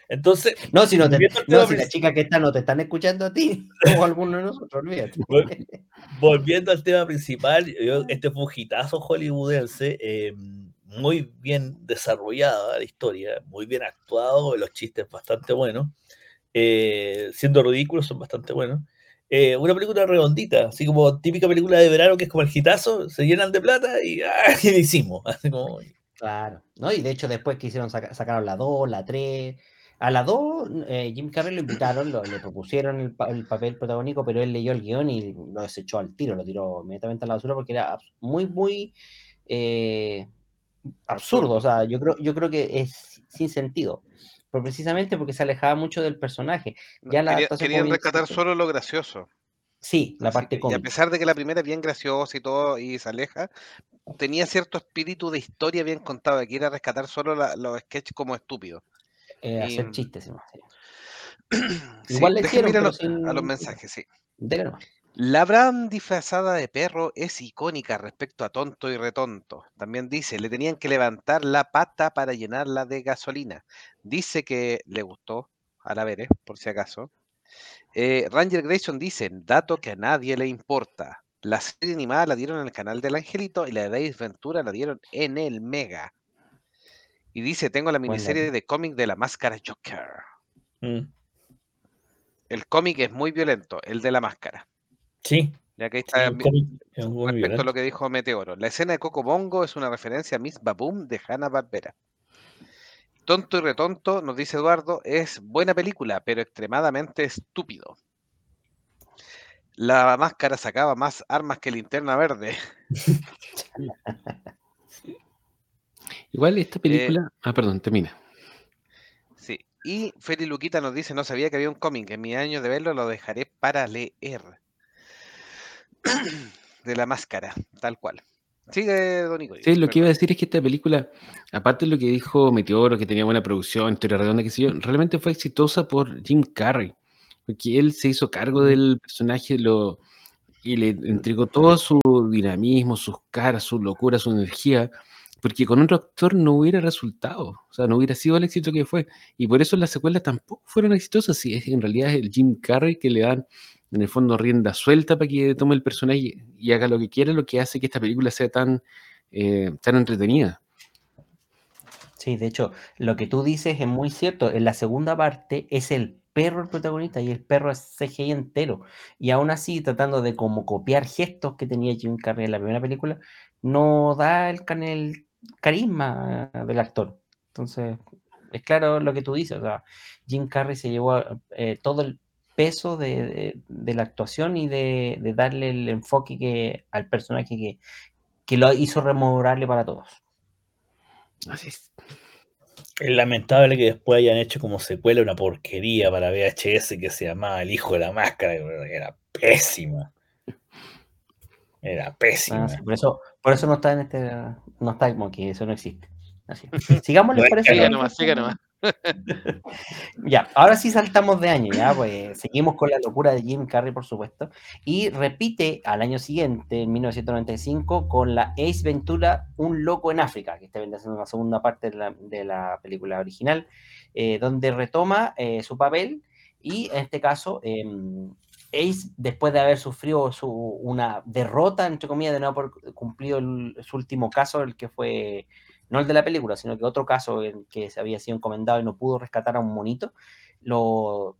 Entonces, no, si, no, te, no, si la chica que está no te están escuchando a ti, o alguno de nosotros, olvídate. Volviendo al tema principal, este fue un hitazo hollywoodense, eh, muy bien desarrollada la historia, muy bien actuado, los chistes bastante buenos, eh, siendo ridículos son bastante buenos. eh, una película redondita, así como típica película de verano que es como el gitazo, se llenan de plata y, ¡ah! y hicimos. Claro, ¿no? Y de hecho después quisieron sacar sacaron la 2, la 3. A la 2, eh, Jim Carrey lo invitaron, le propusieron el, papel protagónico, pero él leyó el guion y lo desechó al tiro, lo tiró inmediatamente a la basura porque era muy, muy eh, absurdo. O sea, yo creo, yo creo que es sin sentido. Pero precisamente porque se alejaba mucho del personaje. Ya la querían rescatar solo lo gracioso. Sí, la parte cómica. Y a pesar de que la primera es bien graciosa y todo, y se aleja, tenía cierto espíritu de historia bien contado, que era rescatar solo los sketches como estúpidos. Eh, hacer chistes, Igual le hicieron, a los mensajes, sí. La Bran disfrazada de perro es icónica respecto a tonto y retonto. También dice, le tenían que levantar la pata para llenarla de gasolina. Dice que le gustó a la Veres, por si acaso. Eh, Ranger Grayson dice, dato que a nadie le importa. La serie animada la dieron en el canal del Angelito y la de David Ventura la dieron en el Mega. Y dice, tengo la miniserie de cómic de la máscara Joker. Mm. El cómic es muy violento, el de la máscara. Sí. Ya que está respecto a lo que dijo Meteoro. La escena de Coco Bongo es una referencia a Miss Baboom de Hanna Barbera. Tonto y retonto, nos dice Eduardo, es buena película, pero extremadamente estúpido. La máscara sacaba más armas que linterna verde. Igual esta película. Eh, ah, perdón, termina. Sí. Y Feli Luquita nos dice: No sabía que había un cómic. En mi año de verlo lo dejaré para leer. de la máscara, tal cual. Sigue, Don Sí, lo que iba a decir es que esta película, aparte de lo que dijo Meteoro, que tenía buena producción, historia redonda, que sé yo, realmente fue exitosa por Jim Carrey, porque él se hizo cargo del personaje lo, y le entregó todo su dinamismo, sus caras, su locura, su energía, porque con otro actor no hubiera resultado, o sea, no hubiera sido el éxito que fue, y por eso las secuelas tampoco fueron exitosas, si es en realidad es el Jim Carrey que le dan en el fondo rienda suelta para que tome el personaje y haga lo que quiera, lo que hace que esta película sea tan, eh, tan entretenida. Sí, de hecho, lo que tú dices es muy cierto. En la segunda parte es el perro el protagonista y el perro es CGI entero. Y aún así, tratando de como copiar gestos que tenía Jim Carrey en la primera película, no da el, el carisma del actor. Entonces, es claro lo que tú dices. O sea, Jim Carrey se llevó eh, todo el peso de, la actuación y de, darle el enfoque que, al personaje que, lo hizo rememorable para todos. Así es. Es lamentable que después hayan hecho como secuela una porquería para VHS que se llamaba El Hijo de la Máscara, era pésima. Era pésima. Ah, por, eso, por eso no está en este. No está aquí, eso no existe. Así. Sigamos, ¿les parece? Siga nomás, siga nomás. ya, ahora sí saltamos de año, ya, pues seguimos con la locura de Jim Carrey, por supuesto, y repite al año siguiente, en 1995, con la Ace Ventura, Un Loco en África, que está haciendo una segunda parte de la, película original, eh, donde retoma eh, su papel y en este caso em, Ace, después de haber sufrido su, una derrota, entre comillas, de no haber cumplido su último caso, el que fue no el de la película, sino que otro caso en que se había sido encomendado y no pudo rescatar a un monito, lo,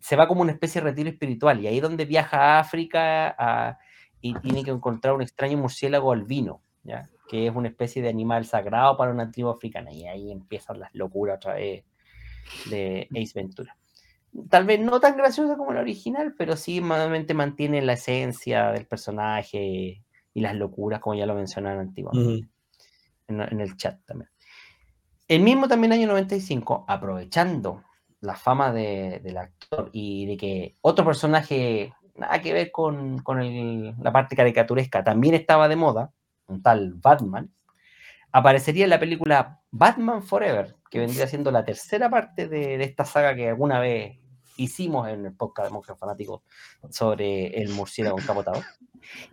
se va como una especie de retiro espiritual y ahí es donde viaja a África y tiene que encontrar un extraño murciélago albino, ¿ya? que es una especie de animal sagrado para una tribu africana y ahí empiezan las locuras otra vez de Ace Ventura. Tal vez no tan graciosa como la original, pero sí mantiene la esencia del personaje y las locuras, como ya lo mencionaron antiguamente en, el chat también. El mismo también año 95, aprovechando la fama del actor y de que otro personaje, nada que ver con, la parte caricaturesca, también estaba de moda, un tal Batman, aparecería en la película Batman Forever, que vendría siendo la tercera parte de, esta saga que alguna vez hicimos en el podcast de Monjes Fanáticos sobre el murciélago encapotado.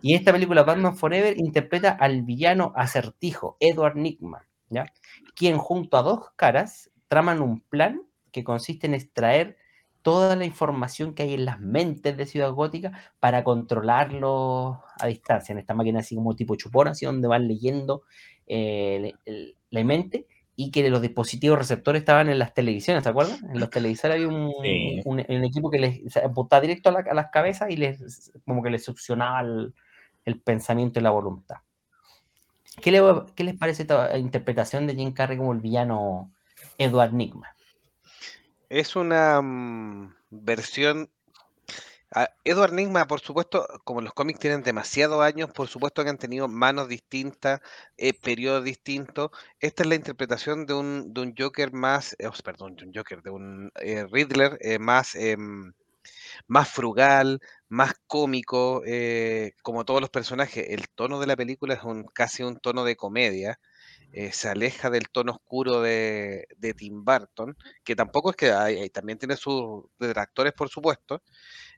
Y en esta película, Batman Forever, interpreta al villano acertijo, Edward Nickman, ¿ya? quien junto a dos caras traman un plan que consiste en extraer toda la información que hay en las mentes de Ciudad Gótica para controlarlo a distancia, en esta máquina así como tipo chupón, así donde van leyendo eh, la mente y que los dispositivos receptores estaban en las televisiones, ¿te acuerdas? En los televisores había un, un, equipo que les apuntaba directo a, las cabezas y les como que les succionaba el, el pensamiento y la voluntad. ¿Qué, les parece esta interpretación de Jim Carrey como el villano Edward Nigma? Es una mm, versión. Edward Nigma, por supuesto, como los cómics tienen demasiados años, por supuesto que han tenido manos distintas, eh, periodos distintos. Esta es la interpretación de un, de un Joker más, eh, perdón, de un Joker, de un eh, Riddler más, em, más frugal, más cómico, como todos los personajes. El tono de la película es un, casi un tono de comedia. Se aleja del tono oscuro de, Tim Burton, que tampoco es que también tiene sus detractores, por supuesto,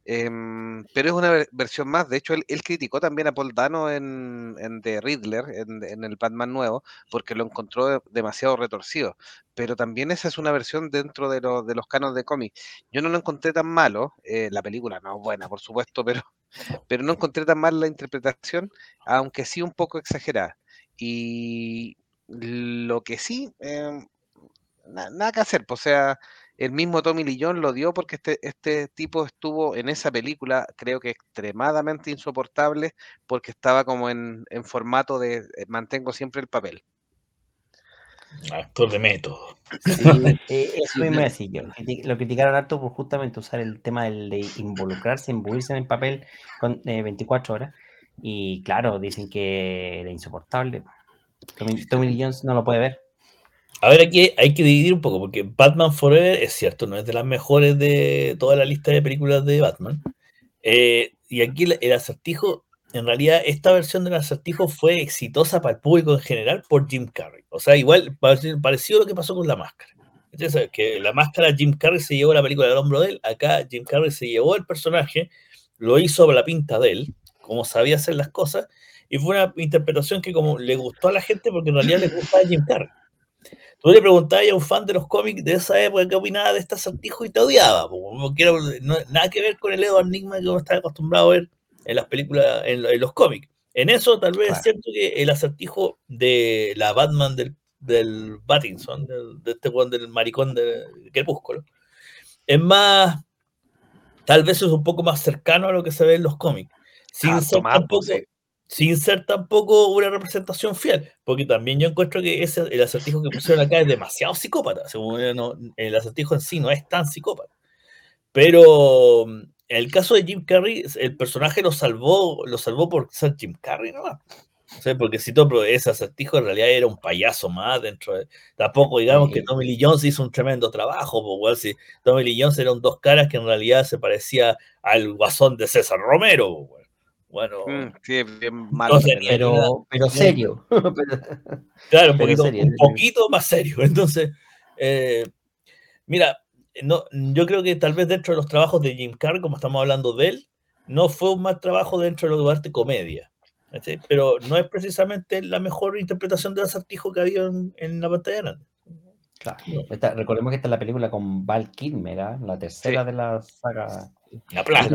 Em, pero es una versión más. De hecho, él, criticó también a Paul Dano en, The Riddler, en, el Batman nuevo, porque lo encontró demasiado retorcido. Pero también esa es una versión dentro de, de los canos de cómic. Yo no lo encontré tan malo. Eh, la película no es buena, por supuesto, pero, pero no encontré tan mal la interpretación, aunque sí un poco exagerada. Y lo que sí, em, nada que hacer, pues, o sea el mismo Tommy Lee Jones lo dio porque este, este tipo estuvo en esa película, creo que extremadamente insoportable, porque estaba como en, formato de eh, mantengo siempre el papel. Actor de método. Sí, eh, eso mismo así. Lo criticaron harto por justamente usar el tema de involucrarse, imbuirse en el papel con 24 eh, horas. Y claro, dicen que era insoportable. Tommy Lee Jones no lo puede ver. A ver, aquí hay que dividir un poco, porque Batman Forever es cierto, no es de las mejores de toda la lista de películas de Batman. Eh, y aquí el, acertijo, en realidad, esta versión del acertijo fue exitosa para el público en general por Jim Carrey. O sea, igual parecido lo que pasó con la máscara. Entonces, que la máscara Jim Carrey se llevó la película del hombro de él, acá Jim Carrey se llevó el personaje, lo hizo a la pinta de él, como sabía hacer las cosas, y fue una interpretación que como le gustó a la gente porque en realidad le gustaba Jim Carrey. Tú le preguntabas a un fan de los cómics de esa época qué opinaba de este acertijo y te odiaba. No quiero, nada que ver con el Edward Nigma que uno está acostumbrado a ver en las películas, en, los cómics. En eso tal vez es cierto que el acertijo de la Batman del, del Battinson, de este del maricón de Crepúsculo, es más, tal vez es un poco más cercano a lo que se ve en los cómics. Sin ah, ser tampoco, sin ser tampoco una representación fiel, porque también yo encuentro que ese, el acertijo que pusieron acá es demasiado psicópata, según el acertijo en sí no es tan psicópata. Pero en el caso de Jim Carrey, el personaje lo salvó, lo salvó por ser Jim Carrey nomás. O porque si todo ese acertijo en realidad era un payaso más dentro de... Tampoco digamos que Tommy Lee Jones hizo un tremendo trabajo, porque si Tommy Lee Jones era un dos caras que en realidad se parecía al guasón de César Romero. Bueno, mm, sí, bien malo. pero, pero serio. claro, un, poquito, un poquito, más serio. Entonces, eh, mira, no, yo creo que tal vez dentro de los trabajos de Jim Carrey, como estamos hablando de él, no fue un mal trabajo dentro de lo de arte comedia. Pero no es precisamente la mejor interpretación del acertijo que había en, la pantalla Claro. recordemos que esta es la película con Val Kilmer, ¿ah? la tercera de la saga. La plata.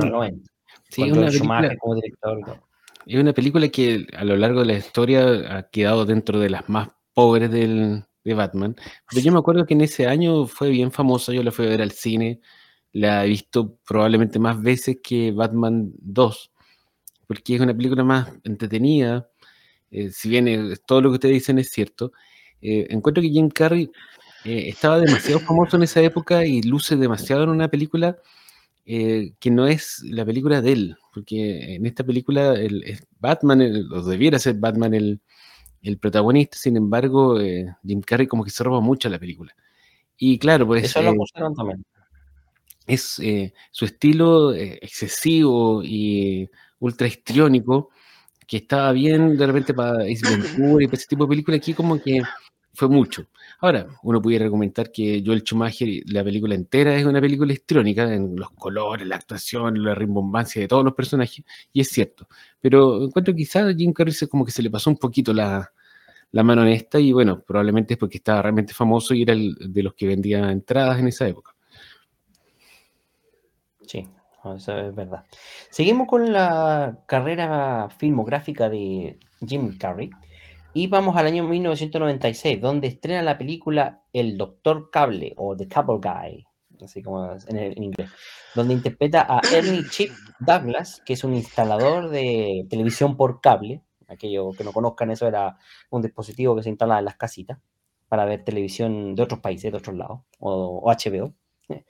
90. Sí, una película, como director. Es una película que a lo largo de la historia ha quedado dentro de las más pobres del, de Batman. Pero yo me acuerdo que en ese año fue bien famosa, yo la fui a ver al cine, la he visto probablemente más veces que Batman 2, porque es una película más entretenida, eh, si bien todo lo que ustedes dicen es cierto, eh, encuentro que Jim Carrey eh, estaba demasiado famoso en esa época y luce demasiado en una película eh, que no es la película de él, porque en esta película el, es Batman, o debiera ser Batman el, protagonista, sin embargo, eh, Jim Carrey como que se roba mucho la película. Y claro, pues... Eso lo eh, también. Es su estilo excesivo y ultra histriónico, que estaba bien de repente para Ace Ventura y para ese tipo de película, aquí como que fue mucho. Ahora, uno pudiera argumentar que Joel Schumacher, la película entera es una película histrónica en los colores, la actuación, la rimbombancia de todos los personajes, y es cierto. Pero encuentro quizás Jim Carrey como que se le pasó un poquito la, mano en esta, y bueno, probablemente es porque estaba realmente famoso y era el de los que vendía entradas en esa época. Sí, eso es verdad. Seguimos con la carrera filmográfica de Jim Carrey. Y vamos al año 1996, donde estrena la película El Doctor Cable o The Cable Guy, así como en, inglés, donde interpreta a Ernie Chip Douglas, que es un instalador de televisión por cable. Aquello que no conozcan, eso era un dispositivo que se instalaba en las casitas para ver televisión de otros países, de otros lados, o, HBO,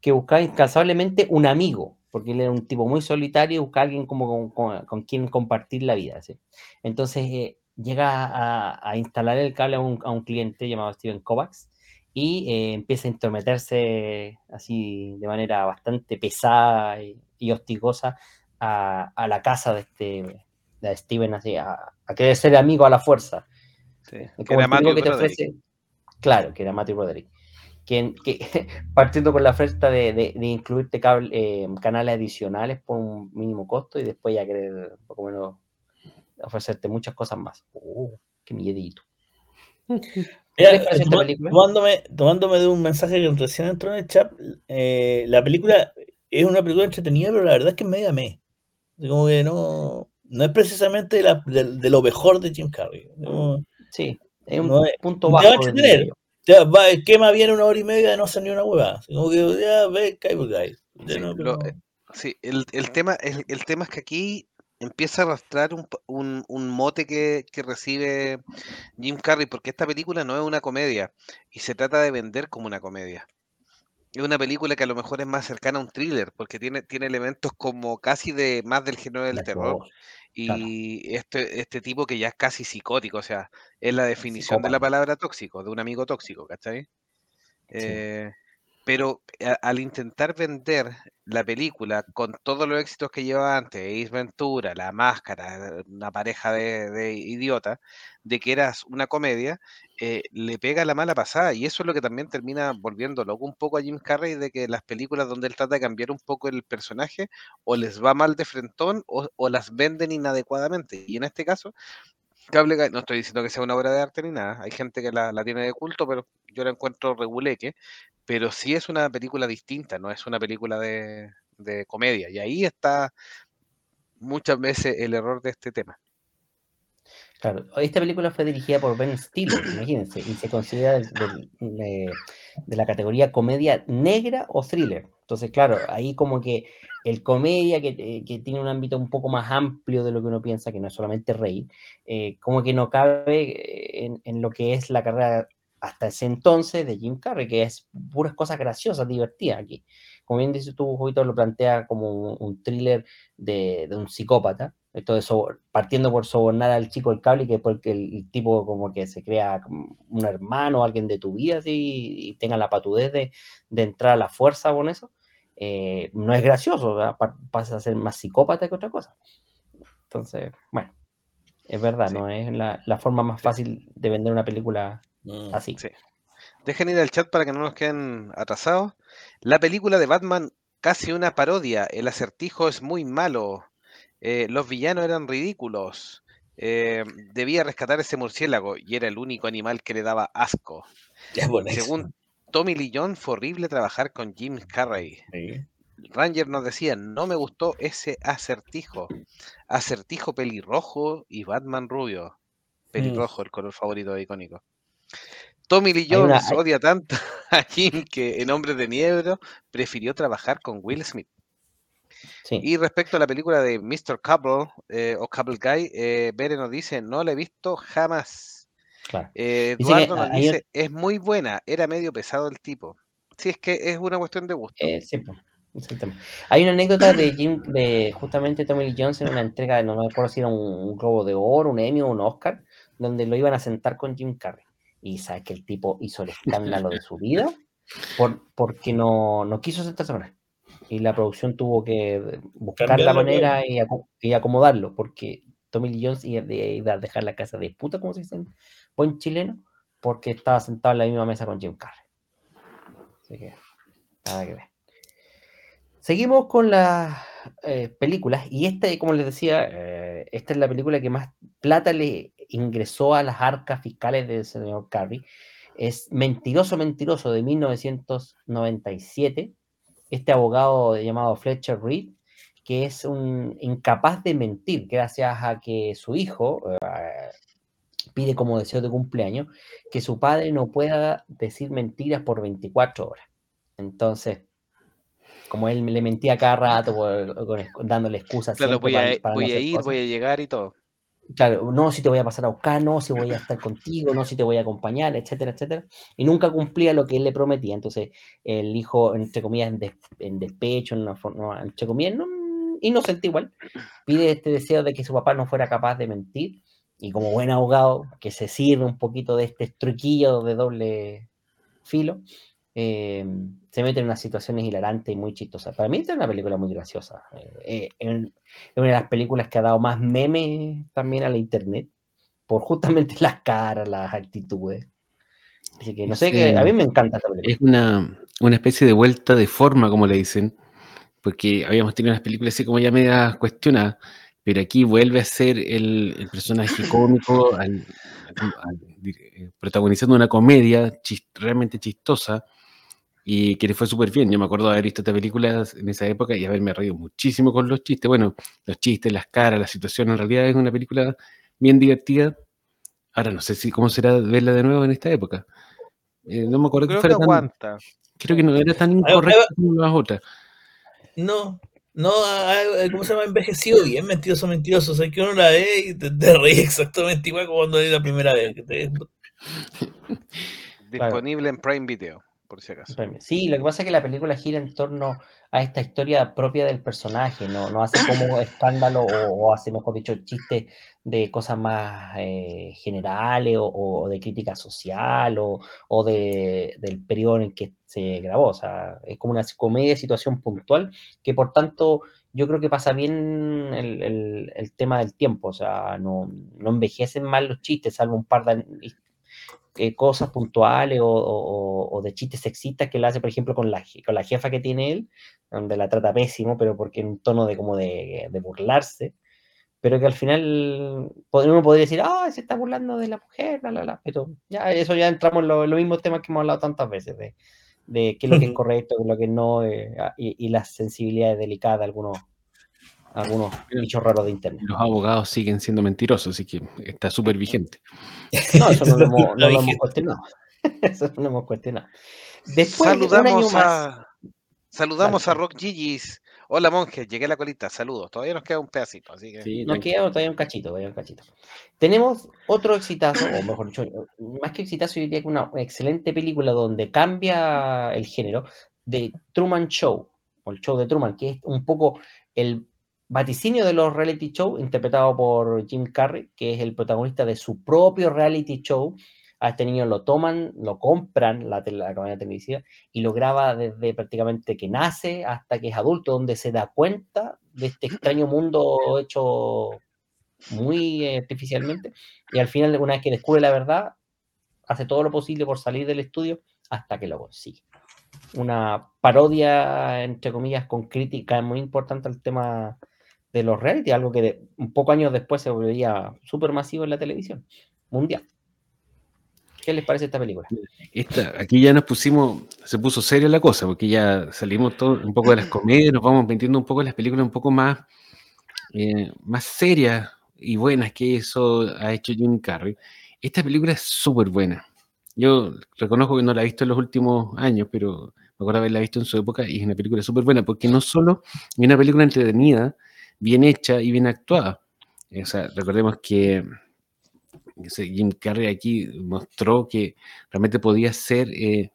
que buscaba incansablemente un amigo, porque él era un tipo muy solitario y buscaba a alguien como con, quien compartir la vida. Entonces eh, llega a, instalar el cable a un, cliente llamado Steven Kovacs y eh, empieza a intrometerse así de manera bastante pesada y, hostigosa a, la casa de este de Steven, así, a, querer ser amigo a la fuerza. Sí, que era que te ofrece, Claro, que era Matthew Broderick. Que, partiendo con la oferta de, incluirte cable, eh, canales adicionales por un mínimo costo y después ya querer un poco menos ofrecerte muchas cosas más. Oh, qué miedito. tomándome, tomándome de un mensaje que recién entró en el chat, eh, la película es una película entretenida, pero la verdad es que es media me. Como que no, no es precisamente de, lo mejor de Jim Carrey. sí, es un punto bajo. Ya, va, quema bien una hora y media de no hacer ni una hueá. Como que ya ve, cae Sí, eh, sí el, el, tema, el, el, tema es que aquí empieza a arrastrar un, un, un mote que, que, recibe Jim Carrey, porque esta película no es una comedia y se trata de vender como una comedia. Es una película que a lo mejor es más cercana a un thriller, porque tiene, tiene elementos como casi de más del género del terror. Y este, este tipo que ya es casi psicótico, o sea, es la definición de la palabra tóxico, de un amigo tóxico, ¿cachai? Eh, pero al intentar vender la película con todos los éxitos que llevaba antes, Ace Ventura, La Máscara, una pareja de, de idiotas, de que eras una comedia, eh, le pega la mala pasada. Y eso es lo que también termina volviendo loco un poco a Jim Carrey, de que las películas donde él trata de cambiar un poco el personaje, o les va mal de frentón, o, o las venden inadecuadamente. Y en este caso, Cable no estoy diciendo que sea una obra de arte ni nada, hay gente que la, tiene de culto, pero yo la encuentro reguleque, pero sí es una película distinta, no es una película de, comedia, y ahí está muchas veces el error de este tema. Claro, esta película fue dirigida por Ben Stiller, imagínense, y se considera de, la categoría comedia negra o thriller. Entonces, claro, ahí como que el comedia, que, que, tiene un ámbito un poco más amplio de lo que uno piensa, que no es solamente reír, eh, como que no cabe en, en, lo que es la carrera hasta ese entonces de Jim Carrey, que es puras cosas graciosas, divertidas aquí. Como bien dices tú, Jovito, lo plantea como un, thriller de, de, un psicópata, esto de partiendo por sobornar al chico el cable, que porque el, el, tipo como que se crea un hermano, alguien de tu vida, así, y tenga la patudez de, de entrar a la fuerza con eso. Eh, no es gracioso, pasa a ser más psicópata que otra cosa. Entonces, bueno, es verdad, no es la, forma más fácil de vender una película mm, así. Dejen ir al chat para que no nos queden atrasados. La película de Batman, casi una parodia. El acertijo es muy malo. Eh, los villanos eran ridículos. Eh, debía rescatar ese murciélago y era el único animal que le daba asco. Según Tommy Lee Jones fue horrible trabajar con Jim Carrey. Ranger nos decía, no me gustó ese acertijo. Acertijo pelirrojo y Batman rubio. Pelirrojo, el color favorito icónico. Tommy Lee Jones odia tanto a Jim que en Hombres de Niebla prefirió trabajar con Will Smith. Y respecto a la película de Mr. Couple eh, o Couple Guy, eh, Bere nos dice, no la he visto jamás. Eh, Eduardo nos dice, es muy buena, era medio pesado el tipo. Sí, es que es una cuestión de gusto. Eh, Hay una anécdota de Jim, de justamente Tommy Lee Jones en una entrega, no me acuerdo si era un, globo de oro, un Emmy o un Oscar, donde lo iban a sentar con Jim Carrey. Y sabes que el tipo hizo el escándalo de su vida por, porque no, no quiso sentarse él. Y la producción tuvo que buscar la manera y, y, acomodarlo, porque Tommy Lee Jones iba a dejar la casa de puta, como se dice buen chileno, porque estaba sentado en la misma mesa con Jim Carrey. Así que, nada que ver. Seguimos con las eh, películas, y esta, como les decía, eh, esta es la película que más plata le ingresó a las arcas fiscales del señor Carrey. Es Mentiroso, Mentiroso de 1997. Este abogado llamado Fletcher Reed, que es un incapaz de mentir gracias a que su hijo, eh, pide como deseo de cumpleaños que su padre no pueda decir mentiras por 24 horas. Entonces, como él le mentía cada rato, dándole excusas. Claro, voy, a, voy a ir, voy a llegar y todo. Claro, no si te voy a pasar a buscar, no si voy a estar contigo, no si te voy a acompañar, etcétera, etcétera. Y nunca cumplía lo que él le prometía. Entonces, el hijo, entre comillas, en, despecho, en una forma, entre comillas, no, inocente igual, pide este deseo de que su papá no fuera capaz de mentir. Y como buen abogado, que se sirve un poquito de este truquillo de doble filo, eh, se mete en unas situaciones hilarantes y muy chistosas. Para mí es una película muy graciosa. Eh, es una de las películas que ha dado más memes también a la internet, por justamente las caras, las actitudes. Así que no sé, que a mí me encanta esta película. Es una, una especie de vuelta de forma, como le dicen, porque habíamos tenido unas películas así como ya media cuestionadas, pero aquí vuelve a ser el, personaje cómico al, eh, protagonizando una comedia realmente chistosa y que le fue súper bien. Yo me acuerdo de haber visto esta película en esa época y haberme reído muchísimo con los chistes. Bueno, los chistes, las caras, la situación, en realidad es una película bien divertida. Ahora no sé si cómo será verla de nuevo en esta época. Eh, no me acuerdo creo que fuera tan, Creo que no era tan incorrecta como las otras. No, no, ¿cómo se llama? Envejecido bien, mentiroso, mentiroso. O sea, que uno la ve y te, te ríe exactamente igual como cuando la primera vez. Disponible en Prime Video por si acaso. Sí, lo que pasa es que la película gira en torno a esta historia propia del personaje, no, no hace como escándalo o, hace, mejor dicho, chistes de cosas más eh, generales o, de crítica social o, de, del periodo en que se grabó. O sea, es como una comedia situación puntual que por tanto yo creo que pasa bien el, el, tema del tiempo, o sea, no, no, envejecen mal los chistes, salvo un par de eh, cosas puntuales o, de chistes sexistas que él hace, por ejemplo, con la, con la jefa que tiene él, donde la trata pésimo, pero porque en un tono de como de, burlarse, pero que al final uno podría decir, ah, se está burlando de la mujer, la, la, la, pero ya eso ya entramos en los mismos temas que hemos hablado tantas veces, de, de qué es lo que es correcto, qué es lo que no, eh, y, y, las sensibilidades delicadas de algunos algunos bichos raros de internet. Los abogados siguen siendo mentirosos, así que está súper vigente. No, eso no lo hemos, cuestionado. Eso no lo hemos cuestionado. Después saludamos a, saludamos a Rock Gigis. Hola monje, llegué a la colita, saludos. Todavía nos queda un pedacito, así que. Sí, nos queda todavía un cachito, todavía un cachito. Tenemos otro exitazo, o mejor dicho, más que exitazo, yo diría que una excelente película donde cambia el género de Truman Show, o el show de Truman, que es un poco el vaticinio de los reality show, interpretado por Jim Carrey, que es el protagonista de su propio reality show. A este niño lo toman, lo compran, la, la campaña televisiva, y lo graba desde prácticamente que nace hasta que es adulto, donde se da cuenta de este extraño mundo hecho muy artificialmente. Y al final, una vez que descubre la verdad, hace todo lo posible por salir del estudio hasta que lo consigue. Una parodia, entre comillas, con crítica muy importante al tema de los reality, algo que un poco años después se volvería súper masivo en la televisión mundial. ¿Qué les parece esta película? Esta, aquí ya nos pusimos, se puso seria la cosa, porque ya salimos todo, un poco de las comedias, nos vamos metiendo un poco en las películas un poco más, eh, más serias y buenas que eso ha hecho Jim Carrey. Esta película es súper buena. Yo reconozco que no la he visto en los últimos años, pero me acuerdo haberla visto en su época y es una película súper buena, porque no solo es una película entretenida, bien hecha y bien actuada. O sea, recordemos que Jim Carrey aquí mostró que realmente podía ser eh,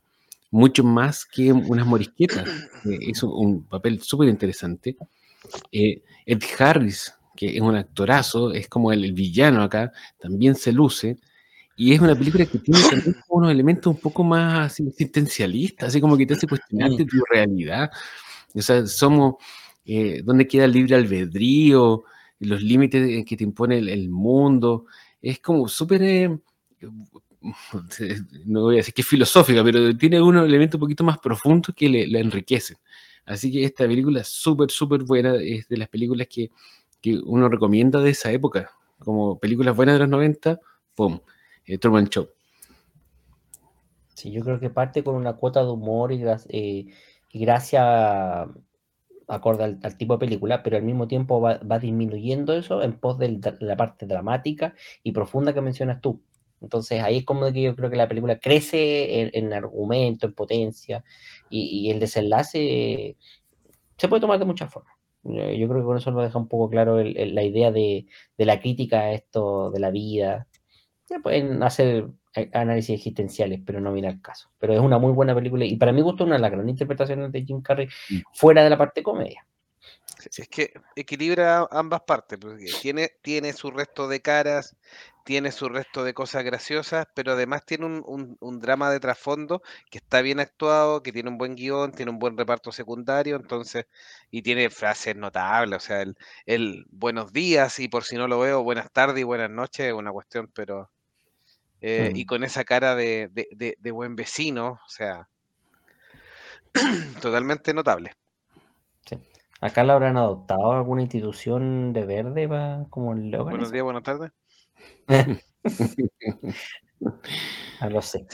mucho más que unas morisquetas. Eh, hizo un papel súper interesante. Eh, Ed Harris, que es un actorazo, es como el, villano acá, también se luce. Y es una película que tiene también unos elementos un poco más existencialistas, así como que te hace cuestionarte tu realidad. O sea, somos eh, dónde queda el libre albedrío, los límites que te impone el, mundo. Es como súper, eh, no voy a decir que es filosófica, pero tiene unos elementos un poquito más profundos que le, la enriquecen. Así que esta película es súper, súper buena, es de las películas que, que, uno recomienda de esa época, como películas buenas de los 90, ¡pum! Eh, Truman Show. Sí, yo creo que parte con una cuota de humor y, y gracia acorde al, tipo de película, pero al mismo tiempo va, disminuyendo eso en pos de la parte dramática y profunda que mencionas tú, Entonces ahí es como que yo creo que la película crece en, argumento, en potencia, y, el desenlace se puede tomar de muchas formas. Yo creo que con eso nos deja un poco claro la idea de, la crítica a esto de la vida. Ya pueden hacer análisis existenciales, pero no viene al caso. Pero es una muy buena película y para mí gusta una de las grandes interpretaciones de Jim Carrey mm. fuera de la parte comedia. Es que equilibra ambas partes, porque tiene, tiene su resto de caras, tiene su resto de cosas graciosas, pero además tiene un, un, drama de trasfondo que está bien actuado, que tiene un buen guion, tiene un buen reparto secundario, entonces, y tiene frases notables, o sea, el, el buenos días y por si no lo veo, buenas tardes y buenas noches, es una cuestión, pero... Eh, y con esa cara de, de, de buen vecino, o sea, totalmente notable. ¿Acá la habrán adoptado alguna institución de verde para como el Buenos días, buenas tardes. no lo sé,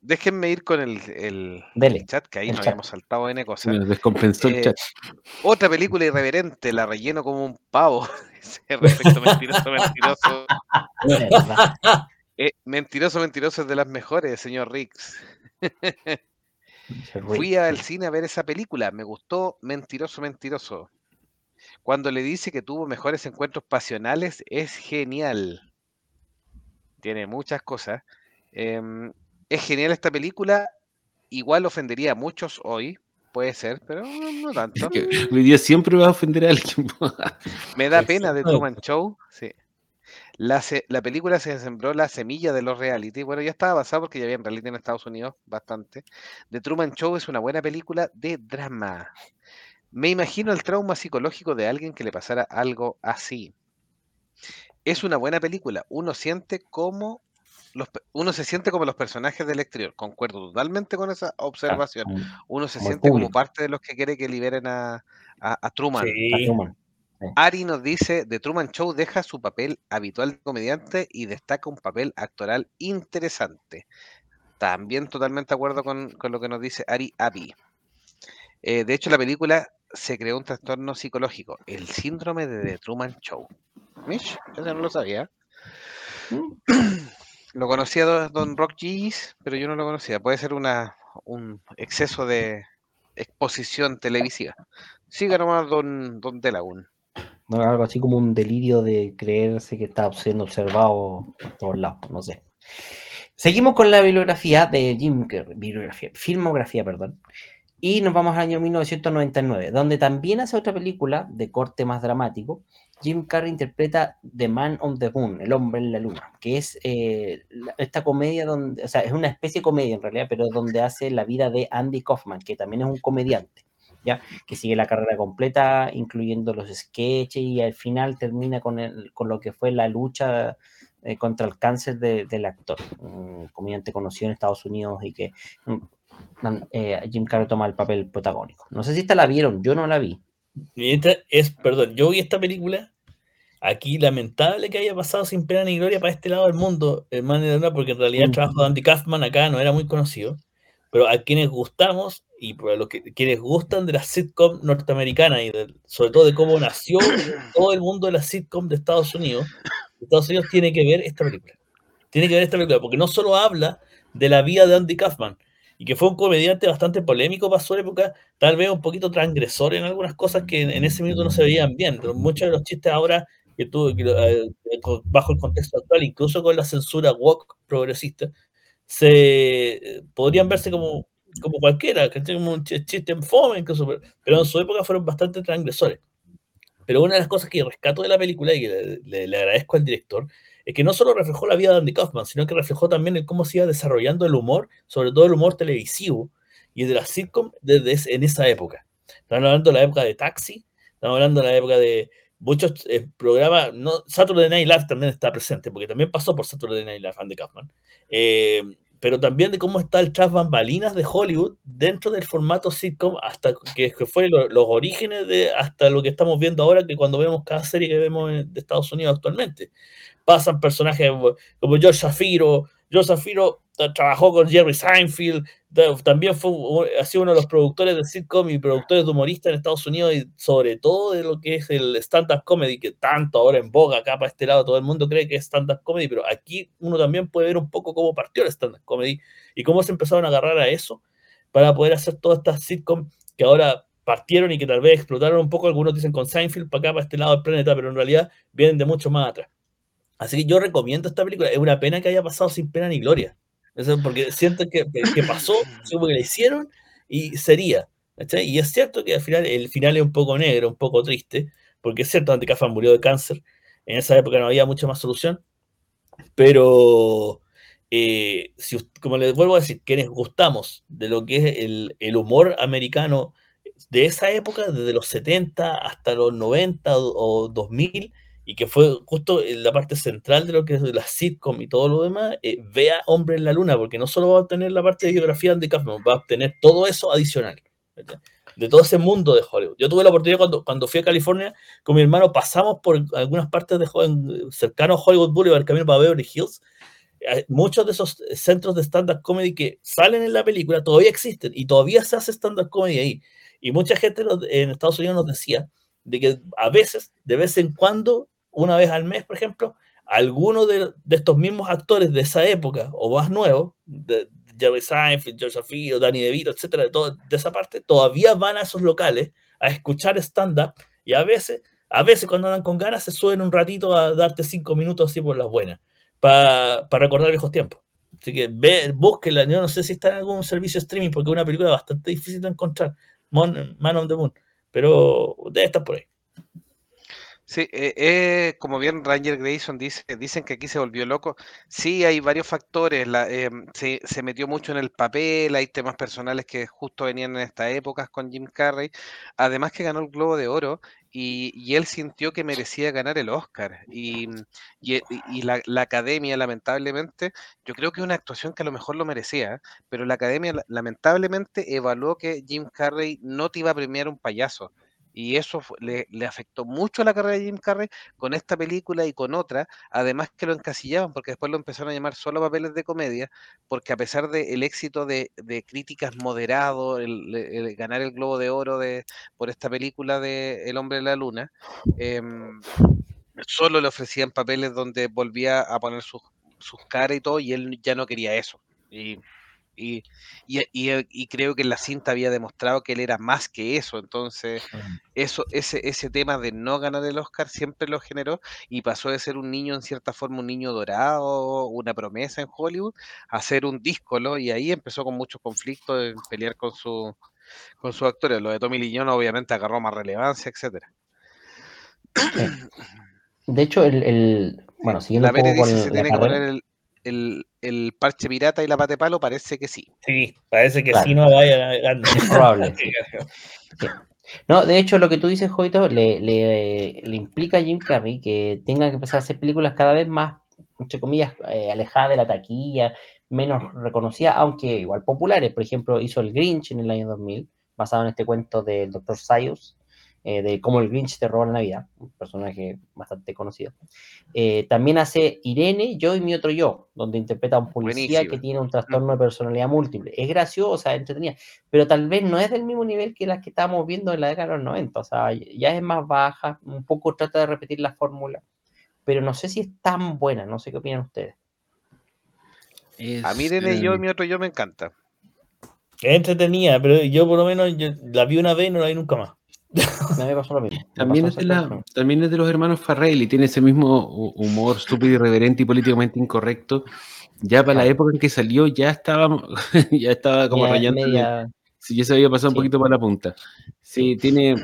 Déjenme ir con el, el, chat, que ahí nos habíamos saltado N cosas. Nos descompensó el eh, chat. Otra película irreverente, la relleno como un pavo. Respecto mentiroso, mentiroso. Eh, mentiroso, mentiroso es de las mejores, señor Riggs. Fui al cine a ver esa película, me gustó Mentiroso, Mentiroso. Cuando le dice que tuvo mejores encuentros pasionales, es genial. Tiene muchas cosas. Em, es genial esta película. Igual ofendería a muchos hoy, puede ser, pero no tanto. hoy día siempre va a ofender a alguien. me da pena de Truman Show. Sí. La, la, película se sembró la semilla de los reality. Bueno, ya estaba basado porque ya había reality en Estados Unidos bastante. The Truman Show es una buena película de drama. Me imagino el trauma psicológico de alguien que le pasara algo así. Es una buena película. Uno siente como los, uno se siente como los personajes del exterior. Concuerdo totalmente con esa observación. Uno se siente como parte de los que quiere que liberen a, Truman. A Truman. Ari nos dice, The Truman Show deja su papel habitual de comediante y destaca un papel actoral interesante. También totalmente de acuerdo con, lo que nos dice Ari Abi. Eh, de hecho, la película se creó un trastorno psicológico, el síndrome de The Truman Show. Mish, eso no lo sabía. Mm. Lo conocía Don Rock G's, pero yo no lo conocía. Puede ser una, un exceso de exposición televisiva. Siga nomás Don, don Delagun. Algo así como un delirio de creerse que está siendo observado por todos lados, no sé. Seguimos con la bibliografía de Jim Carrey, filmografía, perdón. Y nos vamos al año 1999, donde también hace otra película de corte más dramático. Jim Carrey interpreta The Man on the Moon, El hombre en la luna, que es eh, esta comedia donde, o sea, es una especie de comedia en realidad, pero donde hace la vida de Andy Kaufman, que también es un comediante que sigue la carrera completa, incluyendo los sketches y al final termina con, el, con lo que fue la lucha eh, contra el cáncer del actor, un comediante conocido en Estados Unidos y que mm, eh, Jim Carrey toma el papel protagónico. No sé si esta la vieron, yo no la vi. esta es, perdón, yo vi esta película aquí lamentable que haya pasado sin pena ni gloria para este lado del mundo, hermano, porque en realidad el trabajo de Andy Kaufman acá no era muy conocido pero a quienes gustamos y para los que quienes gustan de la sitcom norteamericana y sobre todo de cómo nació todo el mundo de la sitcom de Estados Unidos, Estados Unidos tiene que ver esta película. Tiene que ver esta película porque no solo habla de la vida de Andy Kaufman y que fue un comediante bastante polémico para su época, tal vez un poquito transgresor en algunas cosas que en ese minuto no se veían bien, pero muchos de los chistes ahora que tuvo eh, bajo el contexto actual, incluso con la censura woke progresista, se podrían verse como, como cualquiera, que como un chiste en fome, incluso, pero en su época fueron bastante transgresores. Pero una de las cosas que rescato de la película y que le, agradezco al director es que no solo reflejó la vida de Andy Kaufman, sino que reflejó también el cómo se iba desarrollando el humor, sobre todo el humor televisivo y de la sitcom desde en esa época. Estamos hablando de la época de Taxi, estamos hablando de la época de muchos eh, programas, no, Saturday Night Live también está presente, porque también pasó por Saturday Night Live Andy Kaufman. Eh, pero también de cómo está el tras bambalinas de Hollywood dentro del formato sitcom, hasta que, fue los orígenes de hasta lo que estamos viendo ahora, que cuando vemos cada serie que vemos de Estados Unidos actualmente. Pasan personajes como George Shafiro, George Shafiro trabajó con Jerry Seinfeld, también fue, ha sido uno de los productores de sitcom y productores de humoristas en Estados Unidos y sobre todo de lo que es el stand-up comedy, que tanto ahora en boga acá para este lado todo el mundo cree que es stand-up comedy, pero aquí uno también puede ver un poco cómo partió el stand-up comedy y cómo se empezaron a agarrar a eso para poder hacer todas estas sitcom que ahora partieron y que tal vez explotaron un poco, algunos dicen con Seinfeld para acá, para este lado del planeta, pero en realidad vienen de mucho más atrás. Así que yo recomiendo esta película, es una pena que haya pasado sin pena ni gloria porque siento que, que pasó, como que le hicieron y sería. Y es cierto que al final el final es un poco negro, un poco triste, porque es cierto, Andy Kaufman murió de cáncer. En esa época no había mucha más solución. Pero, eh, si, como les vuelvo a decir, quienes gustamos de lo que es el, el humor americano de esa época, desde los 70 hasta los 90 o, o 2000, y que fue justo la parte central de lo que es la sitcom y todo lo demás, eh, vea Hombre en la Luna, porque no solo va a obtener la parte de biografía de Kaufman, va a obtener todo eso adicional, de todo ese mundo de Hollywood. Yo tuve la oportunidad cuando, cuando fui a California con mi hermano, pasamos por algunas partes de cercanos a Hollywood Boulevard, camino para Beverly Hills, muchos de esos centros de stand-up comedy que salen en la película todavía existen y todavía se hace stand-up comedy ahí. Y mucha gente en Estados Unidos nos decía de que a veces, de vez en cuando, una vez al mes, por ejemplo, algunos de, estos mismos actores de esa época o más nuevos, de Jerry Seinfeld, George Afiro, Danny DeVito, etcétera, de, de esa parte, todavía van a esos locales a escuchar stand-up y a veces, a veces cuando andan con ganas se suben un ratito a darte cinco minutos así por las buenas, para recordar viejos tiempos. Así que ve, búsquela, yo no sé si está en algún servicio streaming porque es una película bastante difícil de encontrar, Man on the Moon, pero debe estar por ahí. Sí, eh, eh, como bien Ranger Grayson dice, dicen que aquí se volvió loco. Sí, hay varios factores. Em, se, metió mucho en el papel, hay temas personales que justo venían en estas épocas con Jim Carrey. Además que ganó el Globo de Oro y, él sintió que merecía ganar el Oscar. Y, y, la, academia, lamentablemente, yo creo que es una actuación que a lo mejor lo merecía, pero la academia lamentablemente evaluó que Jim Carrey no te iba a premiar un payaso y eso le, afectó mucho a la carrera de Jim Carrey con esta película y con otra, además que lo encasillaban, porque después lo empezaron a llamar solo papeles de comedia, porque a pesar del éxito de, críticas moderado, el, ganar el Globo de Oro de, por esta película de El Hombre de la Luna, em, solo le ofrecían papeles donde volvía a poner sus, sus caras y todo, y él ya no quería eso. Y y, eh, y, creo que en la cinta había demostrado que él era más que eso. Entonces, eso, ese, ese tema de no ganar el Oscar siempre lo generó y pasó de ser un niño, en cierta forma, un niño dorado, una promesa en Hollywood, a ser un díscolo. Y ahí empezó con muchos conflictos en pelear con, su, con sus actores. Lo de Tommy Lee obviamente, agarró más relevancia, etcétera De hecho, el, el bueno, siguiendo un poco con la carrera, el, el, parche pirata y la pate palo, parece que sí. Sí, parece que sí no vaya Es probable. No, de hecho, lo que tú dices, Jovito, le, le, le, implica a Jim Carrey que tenga que empezar a hacer películas cada vez más, entre comillas, eh, alejadas de la taquilla, menos reconocidas, aunque igual populares. Por ejemplo, hizo El Grinch en el año 2000, basado en este cuento del Dr. Sayus, eh, de cómo el Grinch te roba la Navidad, un personaje bastante conocido. Eh, también hace Irene, Yo y mi otro yo, donde interpreta a un policía que tiene un trastorno de personalidad múltiple. Es graciosa, entretenida, pero tal vez no es del mismo nivel que las que estábamos viendo en la década de los 90, o sea, ya es más baja, un poco trata de repetir la fórmula, pero no sé si es tan buena, no sé qué opinan ustedes. a mí Irene, Yo y mi otro yo me encanta. Es entretenida, pero yo por lo menos la vi una vez y no la vi nunca más. También, es de también es de los hermanos Farrell y tiene ese mismo humor estúpido, irreverente y políticamente incorrecto. Ya para la época en que salió, ya estaba, ya estaba como rayando. Sí, ya se había pasado un poquito para la punta. Sí, tiene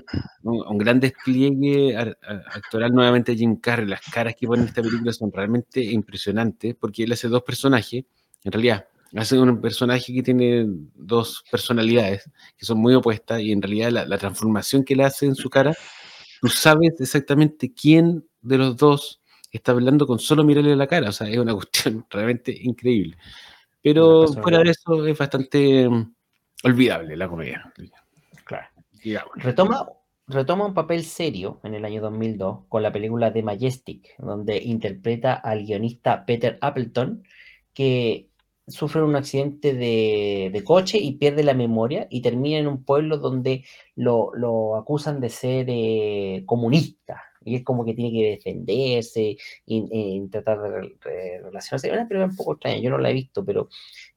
un, gran despliegue actoral nuevamente Jim Carrey. Las caras que pone en esta película son realmente impresionantes porque él hace dos personajes. En realidad, hace un personaje que tiene dos personalidades que son muy opuestas y en realidad la, transformación que él hace en su cara, tú sabes exactamente quién de los dos está hablando con solo mirarle la cara, o sea, es una cuestión realmente increíble. Pero fuera de eso es bastante mm, olvidable la comedia. Claro. Retoma, retoma un papel serio en el año 2002 con la película The Majestic, donde interpreta al guionista Peter Appleton, que sufre un accidente de, coche y pierde la memoria y termina en un pueblo donde lo, acusan de ser eh, comunista. Y es como que tiene que defenderse y, tratar de, relacionarse. Es una película un poco extraña, yo no la he visto, pero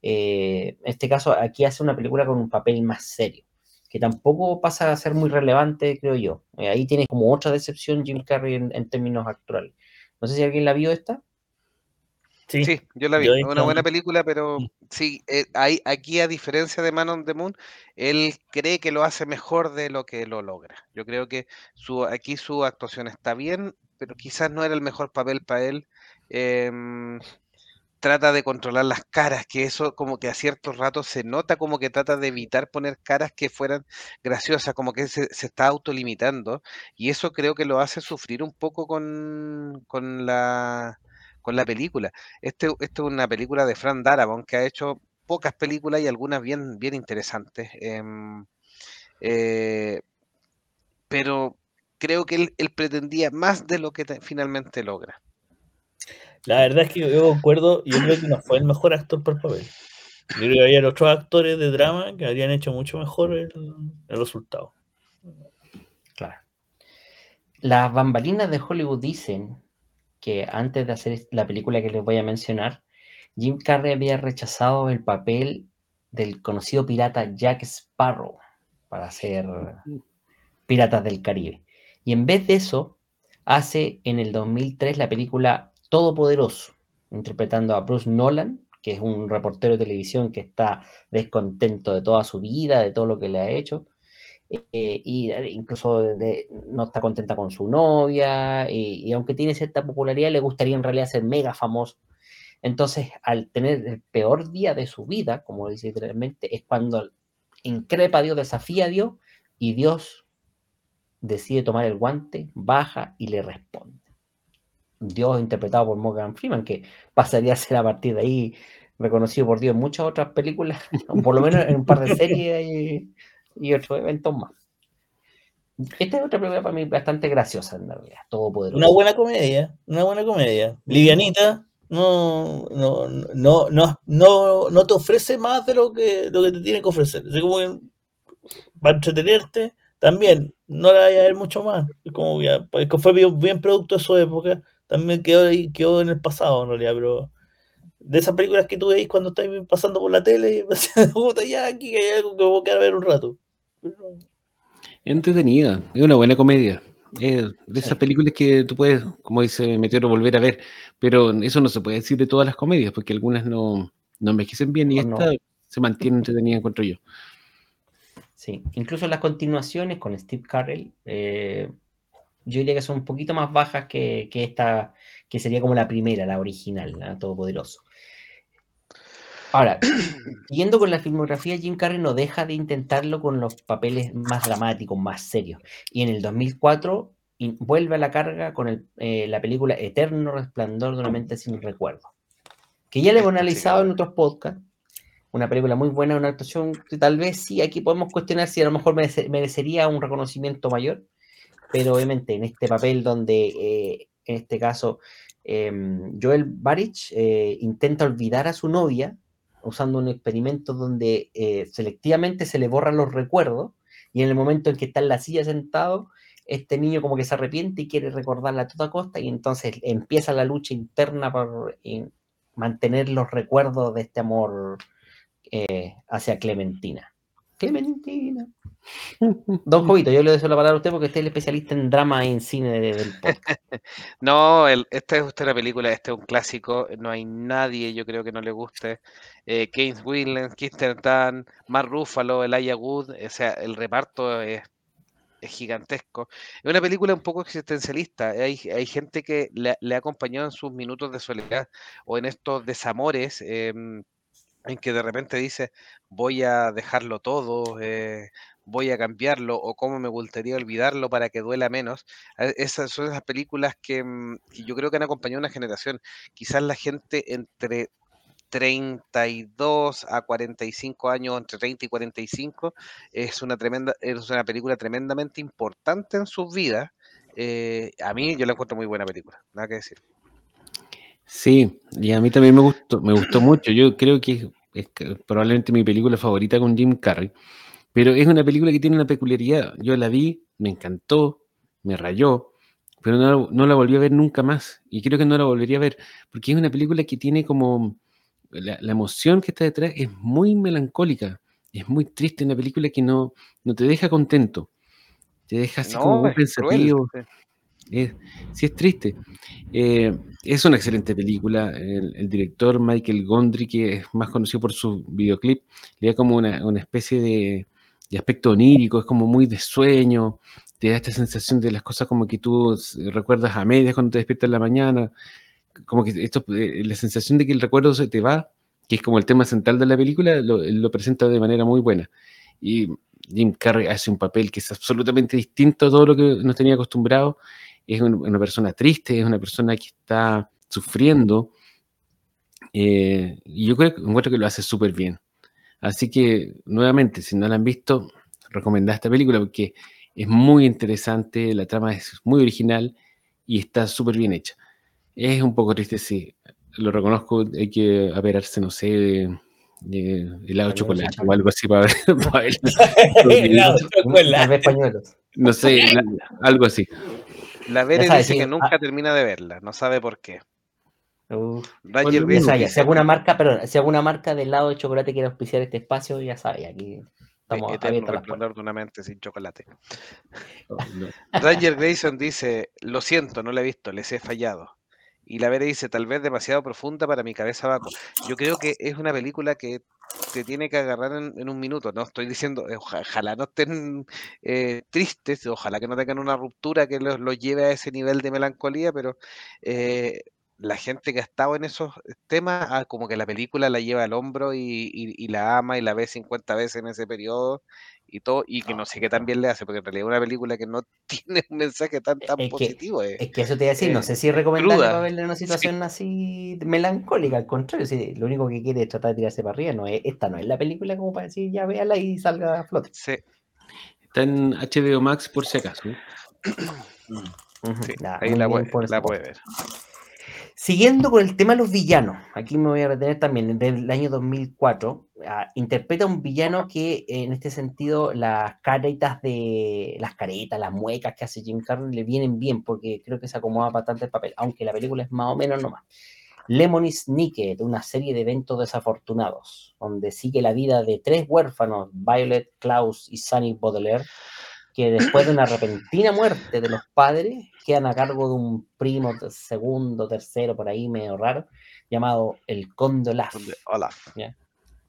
eh, en este caso aquí hace una película con un papel más serio, que tampoco pasa a ser muy relevante, creo yo. Eh, ahí tiene como otra decepción Jim Carrey en, términos actuales. No sé si alguien la vio esta. Sí, yo la vi. Es una buena película, pero sí, eh, aquí a diferencia de Man on the Moon, él cree que lo hace mejor de lo que lo logra. Yo creo que su, aquí su actuación está bien, pero quizás no era el mejor papel para él. Em, trata de controlar las caras, que eso como que a ciertos ratos se nota como que trata de evitar poner caras que fueran graciosas, como que se, se está autolimitando, y eso creo que lo hace sufrir un poco con, con la con la película. Este, esto es una película de Fran Darabont que ha hecho pocas películas y algunas bien, bien interesantes. Em, eh, pero creo que él, pretendía más de lo que finalmente logra. La verdad es que yo concuerdo, yo creo que no fue el mejor actor por papel. Yo creo que había otros actores de drama que habrían hecho mucho mejor el, el resultado. Claro. Las bambalinas de Hollywood dicen que antes de hacer la película que les voy a mencionar, Jim Carrey había rechazado el papel del conocido pirata Jack Sparrow para hacer Piratas del Caribe. Y en vez de eso, hace en el 2003 la película Todopoderoso, interpretando a Bruce Nolan, que es un reportero de televisión que está descontento de toda su vida, de todo lo que le ha hecho, eh, y eh, incluso no está contenta con su novia, y, aunque tiene cierta popularidad, le gustaría en realidad ser mega famoso. Entonces, al tener el peor día de su vida, como dice literalmente, es cuando increpa a Dios, desafía a Dios, y Dios decide tomar el guante, baja y le responde. Dios interpretado por Morgan Freeman, que pasaría a ser a partir de ahí reconocido por Dios en muchas otras películas, por lo menos en un par de series. Y, otros eventos más. Esta es otra película para mí bastante graciosa, en realidad, todo poderoso. Una buena comedia, una buena comedia. Livianita, no, no, no, no, no, no te ofrece más de lo que, lo que te tiene que ofrecer. Es como que para entretenerte, también, no la vaya a ver mucho más. Es como ya, que fue bien, producto de su época, también quedó, quedó en el pasado, en realidad, pero de esas películas que tú veis cuando estás pasando por la tele, y ya aquí hay algo que voy a ver un rato. Entretenida, es una buena comedia. de esas películas que tú puedes, como dice Meteoro, volver a ver, pero eso no se puede decir de todas las comedias, porque algunas no, no envejecen bien y esta se mantiene entretenida, encuentro yo. Sí, incluso las continuaciones con Steve Carell, eh, yo diría que son un poquito más bajas que, que, esta, que sería como la primera, la original, la Todopoderoso. Ahora, siguiendo con la filmografía, Jim Carrey no deja de intentarlo con los papeles más dramáticos, más serios. Y en el 2004 vuelve a la carga con eh, la película Eterno Resplandor de una mente sin recuerdo, que ya le hemos analizado en otros podcasts. Una película muy buena, una actuación que tal vez sí, aquí podemos cuestionar si a lo mejor merecería un reconocimiento mayor, pero obviamente en este papel donde, eh, en este caso, em, Joel Barich eh, intenta olvidar a su novia usando un experimento donde eh, selectivamente se le borran los recuerdos y en el momento en que está en la silla sentado, este niño como que se arrepiente y quiere recordarla a toda costa y entonces empieza la lucha interna por mantener los recuerdos de este amor eh, hacia Clementina. Clementina. Don Jovito, yo le doy la palabra a usted porque usted es el especialista en drama y en cine del podcast. no, esta es usted la película, este es un clásico, no hay nadie, yo creo que no le guste. Eh, Keynes Williams, Kirsten Dunn, Mark Ruffalo, Elijah Wood, o sea, el reparto es, gigantesco. Es una película un poco existencialista. Hay, hay gente que le, ha acompañado en sus minutos de soledad o en estos desamores. Em, en que de repente dice voy a dejarlo todo, eh, voy a cambiarlo o cómo me gustaría olvidarlo para que duela menos. Eh, esas son esas películas que, mm, yo creo que han acompañado una generación. Quizás la gente entre 32 a 45 años, entre 30 y 45, es una tremenda, es una película tremendamente importante en sus vidas. Eh, a mí yo la encuentro muy buena película, nada que decir. Sí, y a mí también me gustó, me gustó mucho. Yo creo que es, probablemente mi película favorita con Jim Carrey, pero es una película que tiene una peculiaridad. Yo la vi, me encantó, me rayó, pero no, no, la volví a ver nunca más. Y creo que no la volvería a ver, porque es una película que tiene como la, emoción que está detrás es muy melancólica, es muy triste, una película que no, no te deja contento, te deja así como muy pensativo. Es, sí, es triste. Eh, es una excelente película. El, director Michael Gondry, que es más conocido por su videoclip, le da como una, especie de, de, aspecto onírico, es como muy de sueño, te da esta sensación de las cosas como que tú recuerdas a medias cuando te despiertas en la mañana como que esto, eh, la sensación de que el recuerdo se te va, que es como el tema central de la película, lo, presenta de manera muy buena. Y Jim Carrey hace un papel que es absolutamente distinto a todo lo que nos tenía acostumbrado. Es una persona triste, es una persona que está sufriendo. Eh, y yo creo, encuentro que lo hace súper bien. Así que, nuevamente, si no la han visto, recomendad esta película porque es muy interesante, la trama es muy original y está súper bien hecha. Es un poco triste, sí. Lo reconozco, hay que aperarse, no sé, de, helado de chocolate o algo así para ver. helado de chocolate. No sé, algo así. La Vera dice que nunca ah. termina de verla, no sabe por qué. Ranger ya si alguna marca, perdón, si alguna marca de helado de chocolate quiere auspiciar este espacio, ya sabe, aquí estamos abiertos de una mente sin chocolate. Ranger Grayson dice, lo siento, no la he visto, les he fallado. Y la Vera dice, tal vez demasiado profunda para mi cabeza abajo. Yo creo que es una película que te tiene que agarrar en, un minuto. No estoy diciendo, eh, ojalá no estén eh, tristes, ojalá que no tengan una ruptura que los, lleve a ese nivel de melancolía, pero eh, la gente que ha estado en esos temas, ah, como que la película la lleva al hombro y, la ama y la ve 50 veces en ese periodo y todo, y que no sé qué tan bien le hace, porque en realidad es una película que no tiene un mensaje tan, tan positivo. es que eso te iba a decir, no sé si es recomendable para verle una situación así melancólica, al contrario, si lo único que quiere es tratar de tirarse para arriba, no es, esta no es la película como para decir, ya véala y salga a flote. Sí. Está en HBO Max por si acaso. ahí la, la puede ver. Siguiendo con el tema de los villanos, aquí me voy a retener también, desde el año 2004, ah, interpreta un villano que en este sentido las caretas de, las caretas, las muecas que hace Jim Carrey le vienen bien porque creo que se acomoda bastante el papel, aunque la película es más o menos nomás. Lemony Snicket, una serie de eventos desafortunados, donde sigue la vida de tres huérfanos, Violet, Klaus y Sunny Baudelaire, que después de una repentina muerte de los padres, quedan a cargo de un primo, segundo, tercero, por ahí medio raro, llamado el Conde Olaf,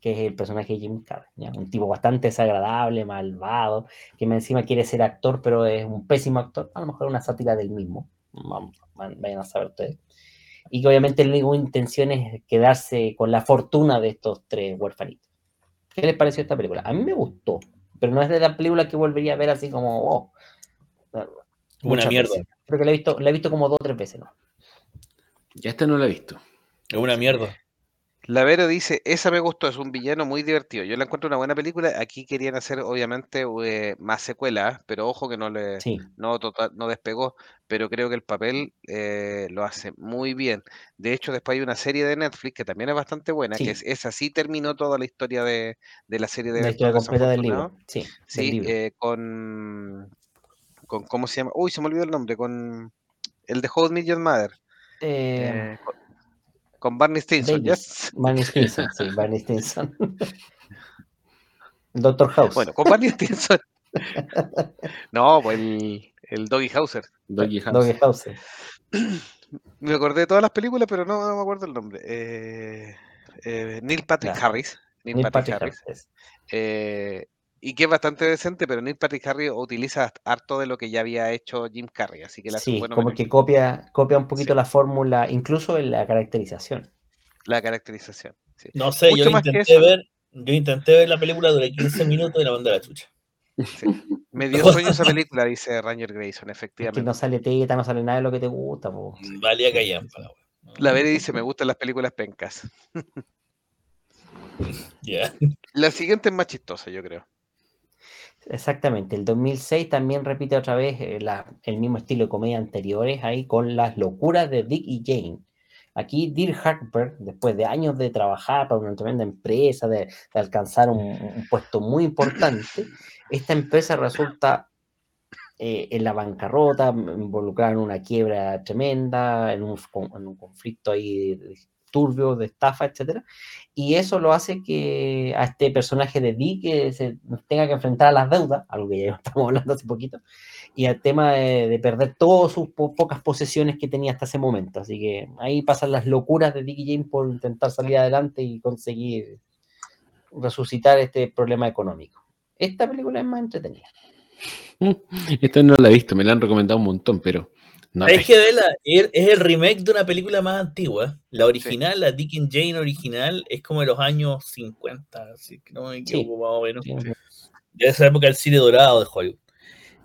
que es el personaje de Jim Carrey, un tipo bastante desagradable, malvado, que encima quiere ser actor, pero es un pésimo actor, a lo mejor una sátira del mismo, vayan a saber ustedes. Y que obviamente la única intención es quedarse con la fortuna de estos tres huérfanitos. ¿Qué les pareció esta película? A mí me gustó pero no es de la película que volvería a ver así como, oh, una mierda. Creo que la he visto, la he visto como dos o tres veces, ¿no? Ya esta no la he visto. Es una mierda. La Vero dice, esa me gustó, es un villano muy divertido. Yo la encuentro una buena película. Aquí querían hacer, obviamente, eh, más secuelas, pero ojo que no le no, no despegó. Pero creo que el papel eh, lo hace muy bien. De hecho, después hay una serie de Netflix que también es bastante buena, que es esa sí terminó toda la historia de, la serie de La historia completa del libro. Sí, sí eh, con, con, ¿cómo se llama? Uy, se me olvidó el nombre, con el de How I Mother. Eh, con Barney Stinson, yes. Barney Stinson, sí, Barney Stinson. Doctor House. Bueno, con Barney Stinson. no, pues el, el Doggy Hauser. Doggy Hauser. Me acordé de todas las películas, pero no, me acuerdo el nombre. Eh, eh, Neil Patrick Harris. Neil, Patrick, Harris. Eh, y que es bastante decente, pero Neil Patrick Harris utiliza harto de lo que ya había hecho Jim Carrey, así que la sí, como que copia, copia un poquito la fórmula, incluso en la caracterización. La caracterización. Sí. No sé, yo intenté ver, yo intenté ver la película durante 15 minutos y la mandé a la chucha. Me dio sueño esa película, dice Ranger Grayson, efectivamente. que no sale teta, no sale nada de lo que te gusta. Po. Valía callar. La Vere dice, me gustan las películas pencas. Ya. La siguiente es más chistosa, yo creo. Exactamente, el 2006 también repite otra vez eh, el mismo estilo de comedia anteriores ahí con las locuras de Dick y Jane. Aquí Dirk Harper, después de años de trabajar para una tremenda empresa, de, alcanzar un, puesto muy importante, esta empresa resulta eh, en la bancarrota, involucrada en una quiebra tremenda, en un, en un conflicto ahí turbio, de estafa, etcétera. Y eso lo hace que a este personaje de Dee que se tenga que enfrentar a las deudas, algo que ya estamos hablando hace poquito, y al tema de, perder todas sus pocas posesiones que tenía hasta ese momento. Así que ahí pasan las locuras de Dick y Jane por intentar salir adelante y conseguir resucitar este problema económico. Esta película es más entretenida. Esta no la he visto, me la han recomendado un montón, pero es que es el remake de una película más antigua. La original, la Dick and Jane original, es como de los años 50, así que no me equivoco más o menos. De esa época el cine dorado de Hollywood.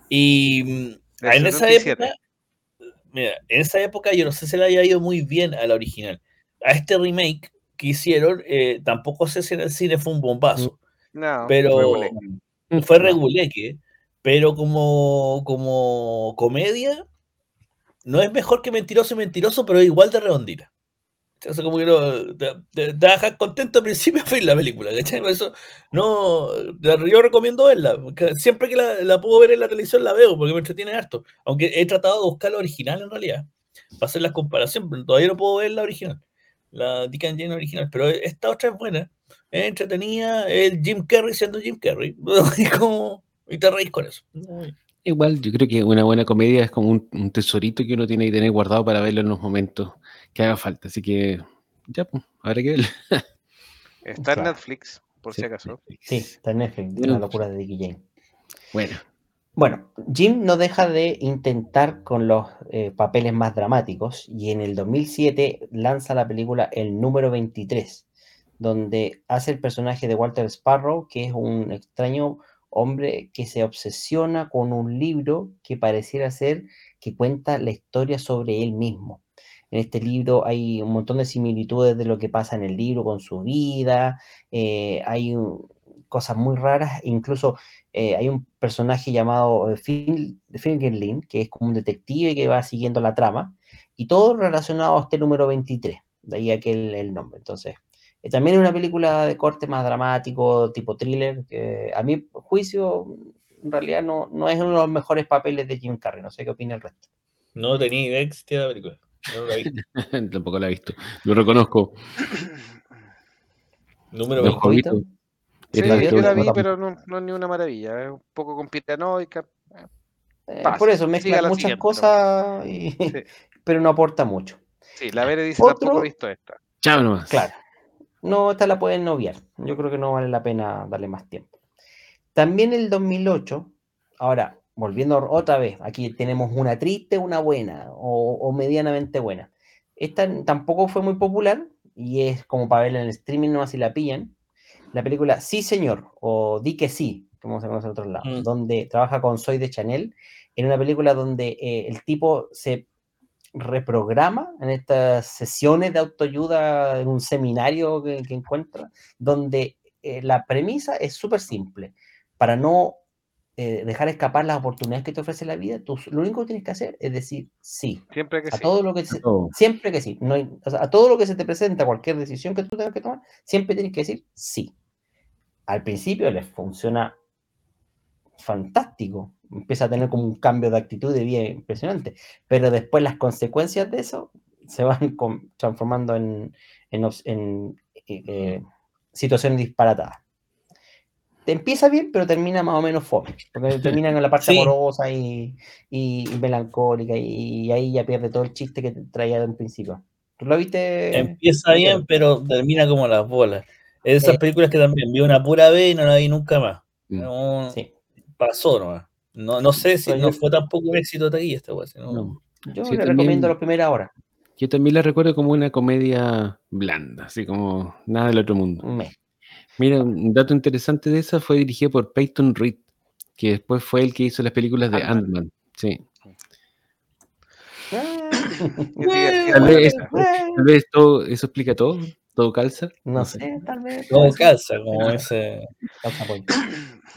Y mm, en esa época, mira, en esa época yo no sé si le haya ido muy bien a la original. A este remake que hicieron, eh, tampoco sé si en el cine fue un bombazo. No, pero fue reguleque. Pero como, como comedia, no es mejor que mentiroso y mentiroso, pero igual de redondita. O sea, como que no, te, te, contento al principio de la película, ¿cachai? Por eso, no, yo recomiendo verla. Siempre que la, puedo ver en la televisión la veo, porque me entretiene harto. Aunque he tratado de buscar la original en realidad, para hacer la comparación, pero todavía no puedo ver la original. La Dick Jane original, pero esta otra es buena, es entretenida, el Jim Carrey siendo Jim Carrey, y, como, y te reís con eso. Igual, yo creo que una buena comedia es como un, tesorito que uno tiene que tener guardado para verlo en los momentos que haga falta. Así que, ya, pues, habrá que verlo. Está en Netflix, por si acaso. Sí, está en Netflix, una locura de Dickie Jane. Bueno. Bueno, Jim no deja de intentar con los eh, papeles más dramáticos y en el 2007 lanza la película El número 23, donde hace el personaje de Walter Sparrow, que es un extraño hombre que se obsesiona con un libro que pareciera ser que cuenta la historia sobre él mismo. En este libro hay un montón de similitudes de lo que pasa en el libro con su vida, eh, hay cosas muy raras, incluso eh, hay un personaje llamado eh, Fingerlin, que es como un detective que va siguiendo la trama, y todo relacionado a este número 23, de ahí aquel el nombre. Entonces, eh, también es una película de corte más dramático, tipo thriller, que a mi juicio en realidad no, no es uno de los mejores papeles de Jim Carrey. No sé qué opina el resto. No tenía idea de la película. No la he visto. Tampoco la he visto. Lo reconozco. Número 20. Sí, yo la vi, pero no, no, es ni una maravilla. Es un poco compitanoica. Eh, por eso mezcla muchas cosas, pero no aporta mucho. Sí, la Vere dice tampoco he visto esta. Chao nomás. Claro. No, esta la pueden obviar. Yo creo que no vale la pena darle más tiempo. También el 2008, ahora, volviendo otra vez, aquí tenemos una triste, una buena o, medianamente buena. Esta tampoco fue muy popular y es como para verla en el streaming, no si la pillan. La película Sí, señor, o Di que sí, como se conoce en otros lados, mm. donde trabaja con Soy de Chanel, en una película donde eh, el tipo se reprograma en estas sesiones de autoayuda, en un seminario que, encuentra, donde eh, la premisa es súper simple. Para no eh, dejar escapar las oportunidades que te ofrece la vida, tú lo único que tienes que hacer es decir sí. Siempre que a Todo lo que Siempre que sí. No a todo lo que se te presenta, cualquier decisión que tú tengas que tomar, siempre tienes que decir sí. Al principio les funciona fantástico, empieza a tener como un cambio de actitud de vida impresionante, pero después las consecuencias de eso se van transformando en, en, eh, eh, situaciones disparatadas. Te empieza bien, pero termina más o menos fome, porque termina en la parte amorosa y, melancólica, y, ahí ya pierde todo el chiste que traía de un principio. ¿Tú lo viste? Empieza bien, pero termina como las bolas. Esas eh, películas que también vi una pura vez y no la vi nunca más. Mm. sí pasó nomás. No, no sé si no fue tampoco un éxito de esta no. Yo le recomiendo la primera hora. Yo también la recuerdo como una comedia blanda, así como nada del otro mundo. Mira, un dato interesante de esa fue dirigida por Peyton Reed, que después fue el que hizo las películas de Ant-Man. Sí. Tal, vez, tal vez todo, eso explica todo, todo calza. No, sé, tal vez. Todo calza, como ese.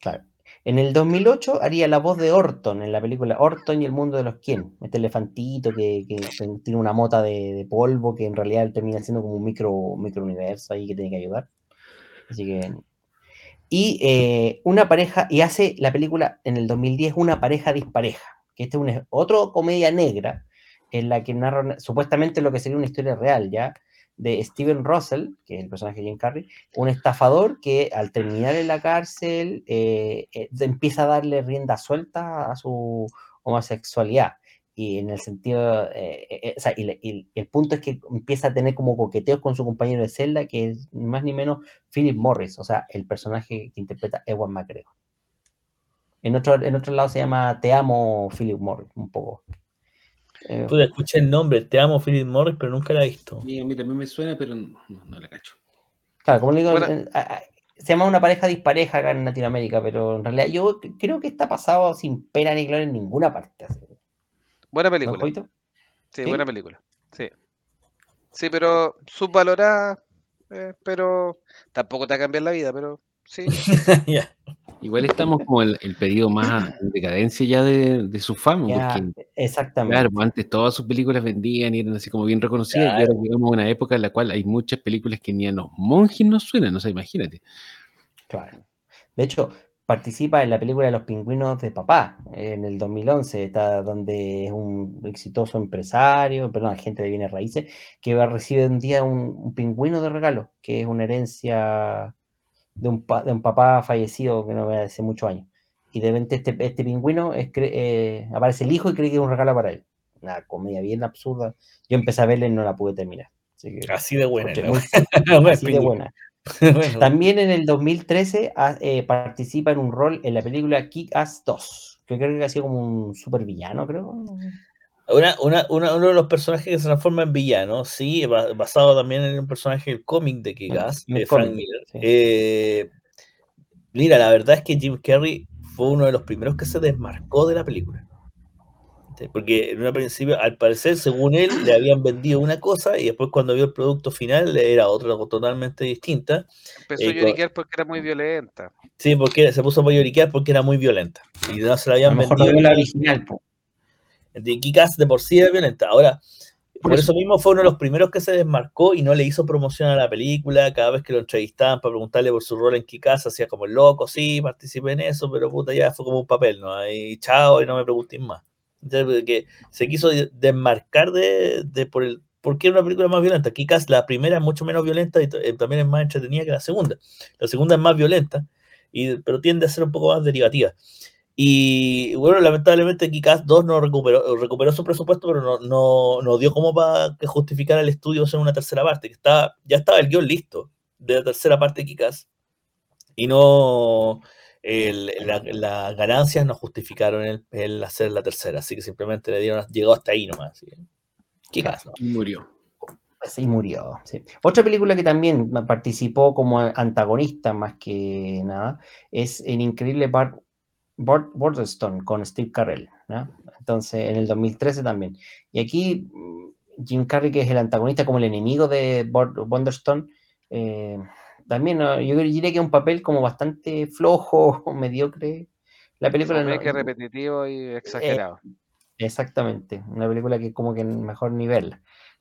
Claro. En el 2008 haría la voz de Orton en la película Orton y el mundo de los quién. Este elefantito que, tiene una mota de, polvo que en realidad termina siendo como un micro, micro universo ahí que tiene que ayudar. Así que. Y eh, una pareja, y hace la película en el 2010 Una pareja dispareja, que esta es una, otra comedia negra en la que narra supuestamente lo que sería una historia real, ¿ya? De Steven Russell, que es el personaje de Jim Carrey, un estafador que al terminar en la cárcel eh, eh, empieza a darle rienda suelta a su homosexualidad. Y en el sentido, eh, o sea, el punto es que empieza a tener como coqueteos con su compañero de celda, que es ni más ni menos Philip Morris, o sea, el personaje que interpreta Ewan McGregor. En otro, en otro lado se llama Te amo, Philip Morris, un poco. Eh, escuché el nombre, te amo Philip Morris, pero nunca la he visto. a mí también me suena, pero no, la cacho. Claro, como digo, eh, se llama una pareja dispareja acá en Latinoamérica, pero en realidad yo creo que está pasado sin pena ni gloria en ninguna parte. Buena película. Sí, buena película. Sí. Sí, pero subvalorada, eh, pero tampoco te va a cambiar la vida, pero sí. Igual estamos como el, el pedido más en decadencia ya de, su fama. exactamente. Claro, pues, antes todas sus películas vendían y eran así como bien reconocidas. Y ahora llegamos a una época en la cual hay muchas películas que ni a los monjes nos suenan, no sé, imagínate. Claro. De hecho, participa en la película de los pingüinos de papá en el 2011, está donde es un exitoso empresario, perdón, agente de bienes raíces, que va a recibir un día un, un pingüino de regalo, que es una herencia de un, de un papá fallecido que no ve hace muchos años. Y de repente este, este pingüino es, eh, aparece el hijo y cree que es un regalo para él. Una comedia bien absurda. Yo empecé a verla y no la pude terminar. Así, de buena. así de buena. También en el 2013 ah, eh, participa en un rol en la película Kick-Ass 2, que creo que ha sido como un super villano, creo. Una, una, uno de los personajes que se transforma en villano, sí, basado también en un personaje del cómic de Kick-Ass, de Frank Miller. Eh, mira, la verdad es que Jim Carrey fue uno de los primeros que se desmarcó de la película. Porque en un principio, al parecer, según él, le habían vendido una cosa y después cuando vio el producto final era otra totalmente distinta. Empezó a lloriquear porque era muy violenta. Sí, porque se puso a lloriquear porque era muy violenta. Y no se la habían vendido. la original, de Kikas de por sí es violenta. Ahora, por, eso. mismo fue uno de los primeros que se desmarcó y no le hizo promoción a la película. Cada vez que lo entrevistaban para preguntarle por su rol en Kikas, hacía como el loco, sí, participé en eso, pero puta, ya fue como un papel, ¿no? Y chao, y no me pregunten más. Entonces, que se quiso desmarcar de, de por el porque era una película más violenta. Kikas, la primera es mucho menos violenta y eh, también es más entretenida que la segunda. La segunda es más violenta, y, pero tiende a ser un poco más derivativa. Y bueno, lamentablemente Kikas 2 no recuperó, recuperó su presupuesto, pero no, no, no dio como para que justificara el estudio hacer una tercera parte, que está, ya estaba el guion listo de la tercera parte de Kikas. Y no las ganancias no justificaron el, hacer la tercera, así que simplemente le dieron, llegó hasta ahí nomás. Kikas. Y murió. Sí, murió. Otra película que también participó como antagonista más que nada es El Increíble Bar Borderstone con Steve Carell, Entonces, en el 2013 también. Y aquí mm, Jim Carrey, que es el antagonista como el enemigo de Borderstone, eh, también yo diría que es un papel como bastante flojo, mediocre. La película no es que repetitivo y exagerado. Eh, exactamente, una película que como que en mejor nivel.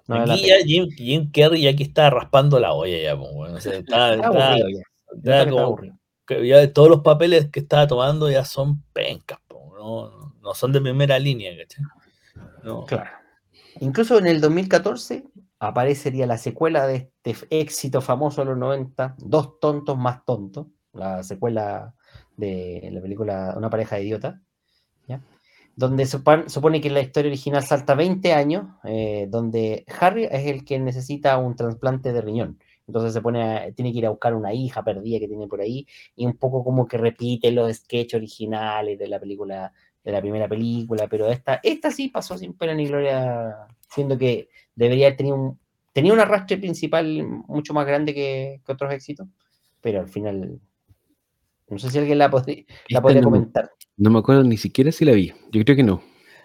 aquí ya Jim, Jim, Carrey ya que está raspando la olla ya, pues, bueno, está, aburrido ya. Ya de todos los papeles que estaba tomando ya son pencas, no, no son de primera línea, No. Claro. Incluso en el 2014 aparecería la secuela de este éxito famoso de los 90, Dos tontos más tontos, la secuela de la película Una pareja de idiotas, donde supone que la historia original salta 20 años, eh, donde Harry es el que necesita un trasplante de riñón. Entonces se pone tiene que ir a buscar una hija perdida que tiene por ahí y un poco como que repite los sketches originales de la película, de la primera película, pero esta, esta sí pasó sin pena ni gloria, siendo que debería tener un, tenía un arrastre principal mucho más grande que, otros éxitos, pero al final, no sé si alguien la, podría, la podría comentar. No me acuerdo ni siquiera si la vi, yo creo que no.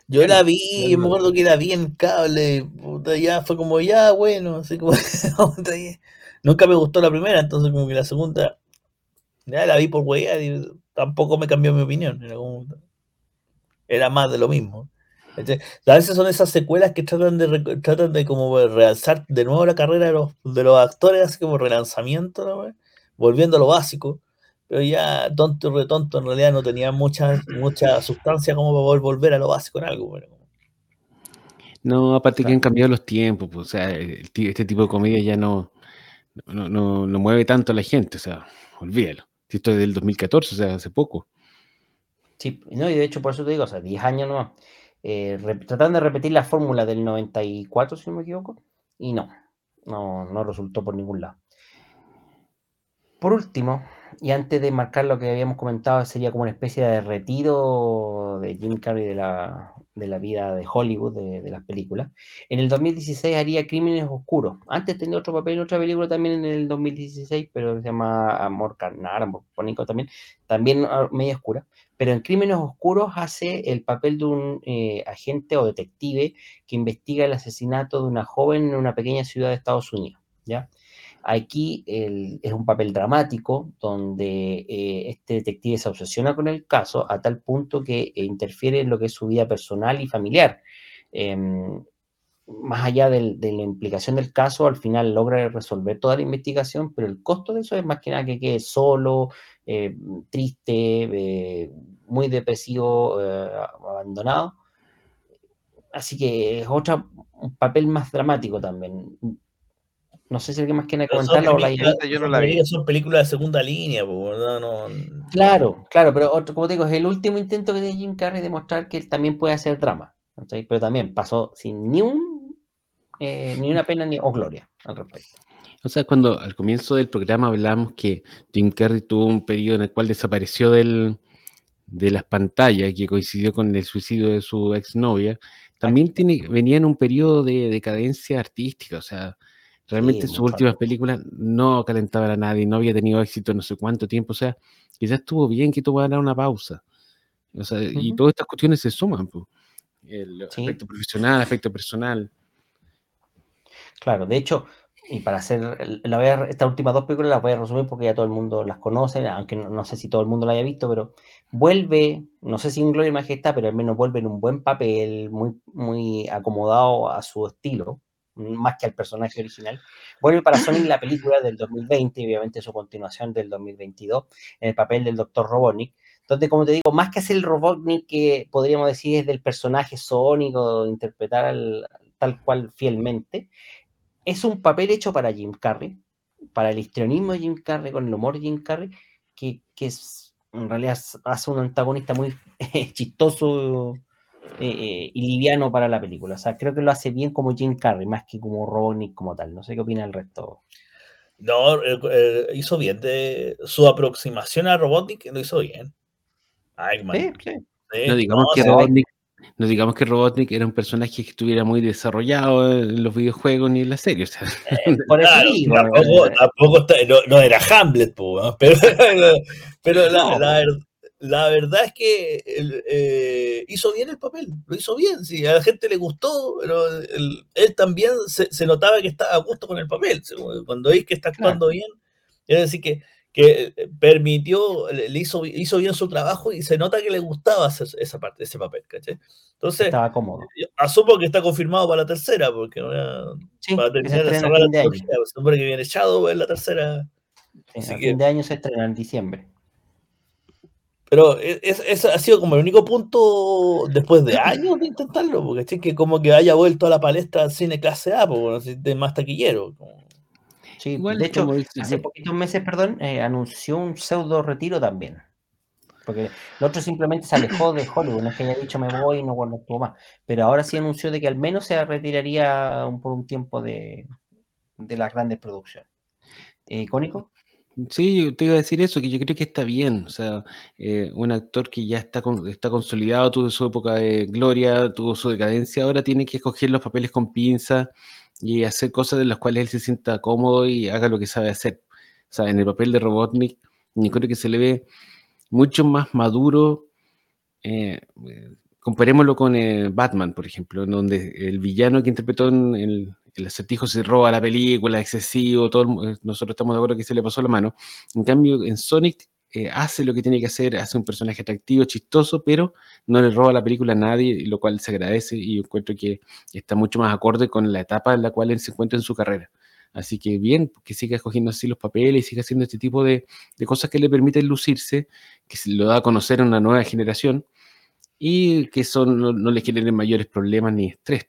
Yo la vi, me acuerdo que la vi en cable, ya fue como ya, bueno, así como, Nunca me gustó la primera, entonces como que la segunda, ya la vi por hueá, tampoco me cambió mi opinión. Era más de lo mismo. A veces son esas secuelas que tratan de tratan de como realzar de nuevo la carrera de los, de los actores, así como relanzamiento, volviendo a lo básico. Pero ya tonto y retonto en realidad no tenía mucha, mucha sustancia como para poder volver a lo básico en algo. No, aparte que han cambiado los tiempos, pues, o sea, este tipo de comedia ya no, no, no, mueve tanto a la gente, o sea, olvídalo. Esto es del 2014, o sea, hace poco. Sí, no, y de hecho por eso te digo, o sea, 10 años no eh, tratando de repetir la fórmula del 94, si no me equivoco, y no, no, no resultó por ningún lado. Por último, y antes de marcar lo que habíamos comentado, sería como una especie de retiro de Jim Carrey de la, de la vida de Hollywood, de, las películas. En el 2016 haría Crímenes Oscuros. Antes tenía otro papel en otra película también en el 2016, pero se llama Amor Carnal, Amor Pónico también, también ah, media oscura. Pero en Crímenes Oscuros hace el papel de un eh, agente o detective que investiga el asesinato de una joven en una pequeña ciudad de Estados Unidos, ¿ya? Aquí es un papel dramático donde eh, este detective se obsesiona con el caso a tal punto que eh, interfiere en lo que es su vida personal y familiar. Em, más allá de la implicación del caso, al final logra resolver toda la investigación, pero el costo de eso es más que nada que quede solo, eh, triste, muy depresivo, abandonado. Así que es otro papel más dramático también. No sé si alguien más quiere comentarlo o la Yo no la vi. Son películas de segunda línea, no, no... Claro, claro, pero otro, como te digo, es el último intento que tiene Jim Carrey de mostrar que él también puede hacer drama. Pero también pasó sin ni un eh, ni una pena ni o gloria al respecto. O sea, cuando al comienzo del programa hablamos que Jim Carrey tuvo un periodo en el cual desapareció del, de las pantallas, que coincidió con el suicidio de su exnovia, también tiene, venía en un periodo de decadencia artística, o sea, Realmente sus últimas películas no calentaban a nadie, no había tenido éxito no sé cuánto tiempo. O sea, quizás estuvo bien que tomara una pausa. O sea, y todas estas cuestiones se suman. El aspecto profesional, aspecto personal. Claro, de hecho, y para hacer, la voy a, estas últimas dos películas las voy a resumir porque ya todo el mundo las conoce, aunque no, sé si todo el mundo la haya visto, pero vuelve, no sé si en Gloria y Majestad, pero al menos vuelve en un buen papel, muy, muy acomodado a su estilo más que al personaje original. Vuelve para Sonic la película del 2020 y obviamente su continuación del 2022 en el papel del Dr. Robotnik, donde como te digo, más que hacer el Robotnik que podríamos decir es del personaje Sonic o interpretar tal cual fielmente, es un papel hecho para Jim Carrey, para el histrionismo de Jim Carrey, con el humor de Jim Carrey, que, que es, en realidad hace un antagonista muy chistoso eh, y liviano para la película. O sea, creo que lo hace bien como Jim Carrey, más que como Robotnik como tal. No sé qué opina el resto. No, eh, eh, hizo bien. De, su aproximación a Robotnik lo hizo bien. Ay, no digamos que Robotnik no digamos que Robotnik era un personaje que estuviera muy desarrollado en los videojuegos ni en las series. por eso tampoco, no, era Hamlet, pero, pero la, verdad la verdad es que eh, hizo bien el papel, lo hizo bien, sí, a la gente le gustó, pero él, también se, notaba que estaba a gusto con el papel. Cuando veis que está actuando bien, es decir, que, que permitió, le hizo, hizo bien su trabajo y se nota que le gustaba hacer esa parte, ese papel, ¿caché? Entonces, estaba cómodo. asumo que está confirmado para la tercera, porque para terminar de cerrar la trilogía, que viene echado en la tercera. Sí, a fin de año se estrena en diciembre. Pero e, es, ha sido como el único punto después de años de intentarlo, porque que como que haya vuelto a la palestra cine clase A, porque de más taquillero. Sí, Igual, de hecho, hace poquitos meses, perdón, eh, anunció un pseudo retiro también. Porque el otro simplemente se alejó de Hollywood, no es que haya dicho me voy y no vuelvo más. Pero ahora sí anunció de que al menos se retiraría por un tiempo de, de las grandes producciones. Eh, ¿Cónico? Sí, te iba a decir eso, que yo creo que está bien. O sea, eh, un actor que ya está, está consolidado, tuvo su época de gloria, tuvo su decadencia, ahora tiene que escoger los papeles con pinza y hacer cosas de las cuales él se sienta cómodo y haga lo que sabe hacer. O sea, en el papel de Robotnik, yo creo que se le ve mucho más maduro. Eh, comparémoslo con eh, Batman, por ejemplo, en donde el villano que interpretó en el, el acertijo se roba la película, excesivo, todo, nosotros estamos de acuerdo que se le pasó la mano. En cambio, en Sonic eh, hace lo que tiene que hacer, hace un personaje atractivo, chistoso, pero no le roba la película a nadie, lo cual se agradece y encuentro que está mucho más acorde con la etapa en la cual él se encuentra en su carrera. Así que bien, que siga escogiendo así los papeles siga haciendo este tipo de, cosas que le permiten lucirse, que se lo da a conocer a una nueva generación y que son, no, no le generen mayores problemas ni estrés.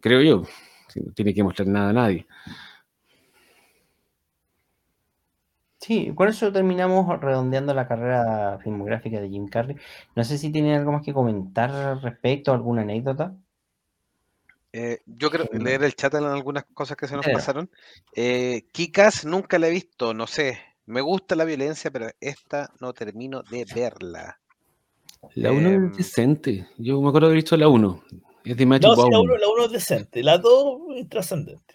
Creo yo, no tiene que mostrar nada a nadie. Sí, con eso terminamos redondeando la carrera filmográfica de Jim Carrey. No sé si tienen algo más que comentar al respecto, alguna anécdota. Eh, yo creo que leer el chat en algunas cosas que se nos pasaron. Eh, Kikas nunca la he visto, no sé. Me gusta la violencia, pero esta no termino de verla. La 1 es em, decente. Yo me acuerdo de haber visto la 1. Es de No, sí, la 1 es decente. La 2 es trascendente.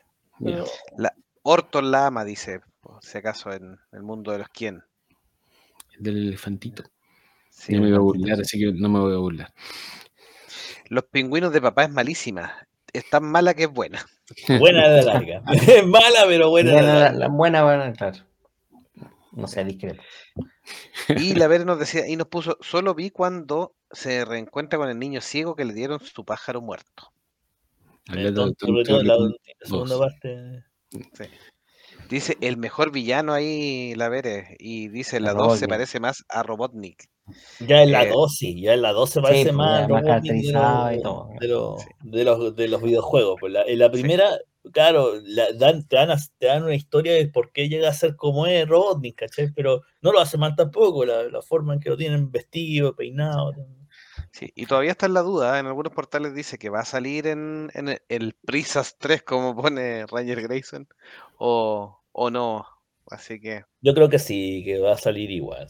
La Orton la ama, dice si acaso en el mundo de los quién. Del elefantito. no me voy a burlar, así que no me voy a burlar. Los pingüinos de papá es malísima. Es tan mala que es buena. Buena de larga. es mala, pero buena. Buena, de la, buena, buena, claro. No sé, discreto. Y la ver nos decía, y nos puso, solo vi cuando se reencuentra con el niño ciego que le dieron su pájaro muerto. sobre todo la segunda parte. Sí. Dice el mejor villano ahí, la Vere, y dice la 2 se parece más a Robotnik. Ya en la 2, eh, sí, ya en la 2 se parece pues, más a Robotnik de, los, de, los, de, los, videojuegos. Pues en la primera, claro, dan, te, dan, te, dan, una historia de por qué llega a ser como es Robotnik, ¿cachai? Pero no lo hace mal tampoco, la, la forma en que lo tienen vestido, peinado. Sí, y todavía está en la duda, ¿eh? en algunos portales dice que va a salir en, en el Prisas 3, como pone Ranger Grayson, o, o no. Así que. Yo creo que sí, que va a salir igual.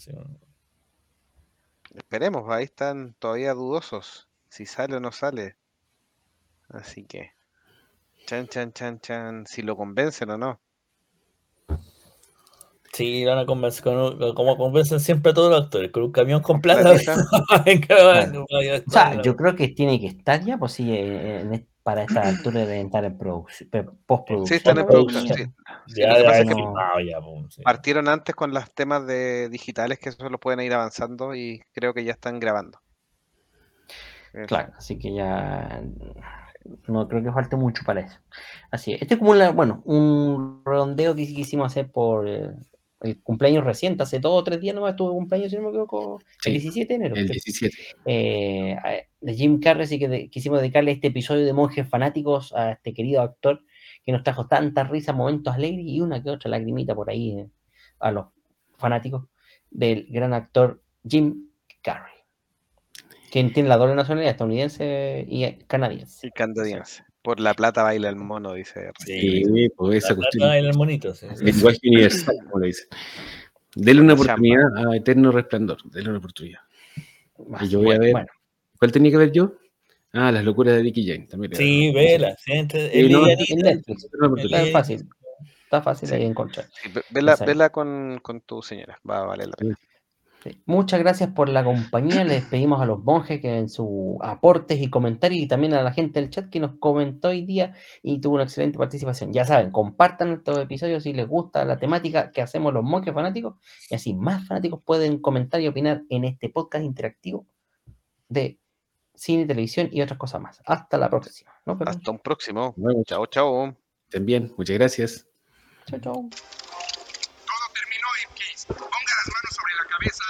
Esperemos, ahí están todavía dudosos si sale o no sale. Así que. Chan, chan, chan, chan. Si lo convencen o no. Sí, van a convencer, como convencen siempre a todos los actores, con un camión con plata. o sea, yo creo que tiene que estar ya, pues sí, en, para esta altura de entrar en postproducción. Sí, están en producción. partieron antes con los temas de digitales que eso lo pueden ir avanzando y creo que ya están grabando. Claro, así que ya no creo que falte mucho para eso. Así es. Este es como bueno, un redondeo que quisimos hacer por eh, el cumpleaños reciente, hace dos o tres días nomás tuve cumpleaños, si no me equivoco, el 17 de enero. El 17. Eh, de Jim Carrey, así que quisimos dedicarle este episodio de Monjes Fanáticos a este querido actor que nos trajo tantas risas, momentos alegres y una que otra lagrimita por ahí eh, a los fanáticos del gran actor Jim Carrey, quien tiene la doble nacionalidad estadounidense y canadiense. Y canadiense. Por la plata baila el mono, dice. Sí, por esa la cuestión. baila el monito, sí. Lenguaje universal, como le dice. Dele una oportunidad a Eterno Resplandor. Dele una oportunidad. Y yo voy a ver. ¿Cuál tenía que ver yo? Ah, las locuras de Dicky Jane. También sí, vela. Sí, Está fácil. Está fácil ahí encontrar. vela, vela con, con, tu señora. Va a valer la pena. Muchas gracias por la compañía. Les pedimos a los monjes que en sus aportes y comentarios y también a la gente del chat que nos comentó hoy día y tuvo una excelente participación. Ya saben, compartan estos episodios si les gusta la temática que hacemos los monjes fanáticos y así más fanáticos pueden comentar y opinar en este podcast interactivo de cine, televisión y otras cosas más. Hasta la próxima. Hasta un próximo. Bueno, chao, chao. También, muchas gracias. Chao, chao. Todo terminó en ponga las manos sobre la cabeza.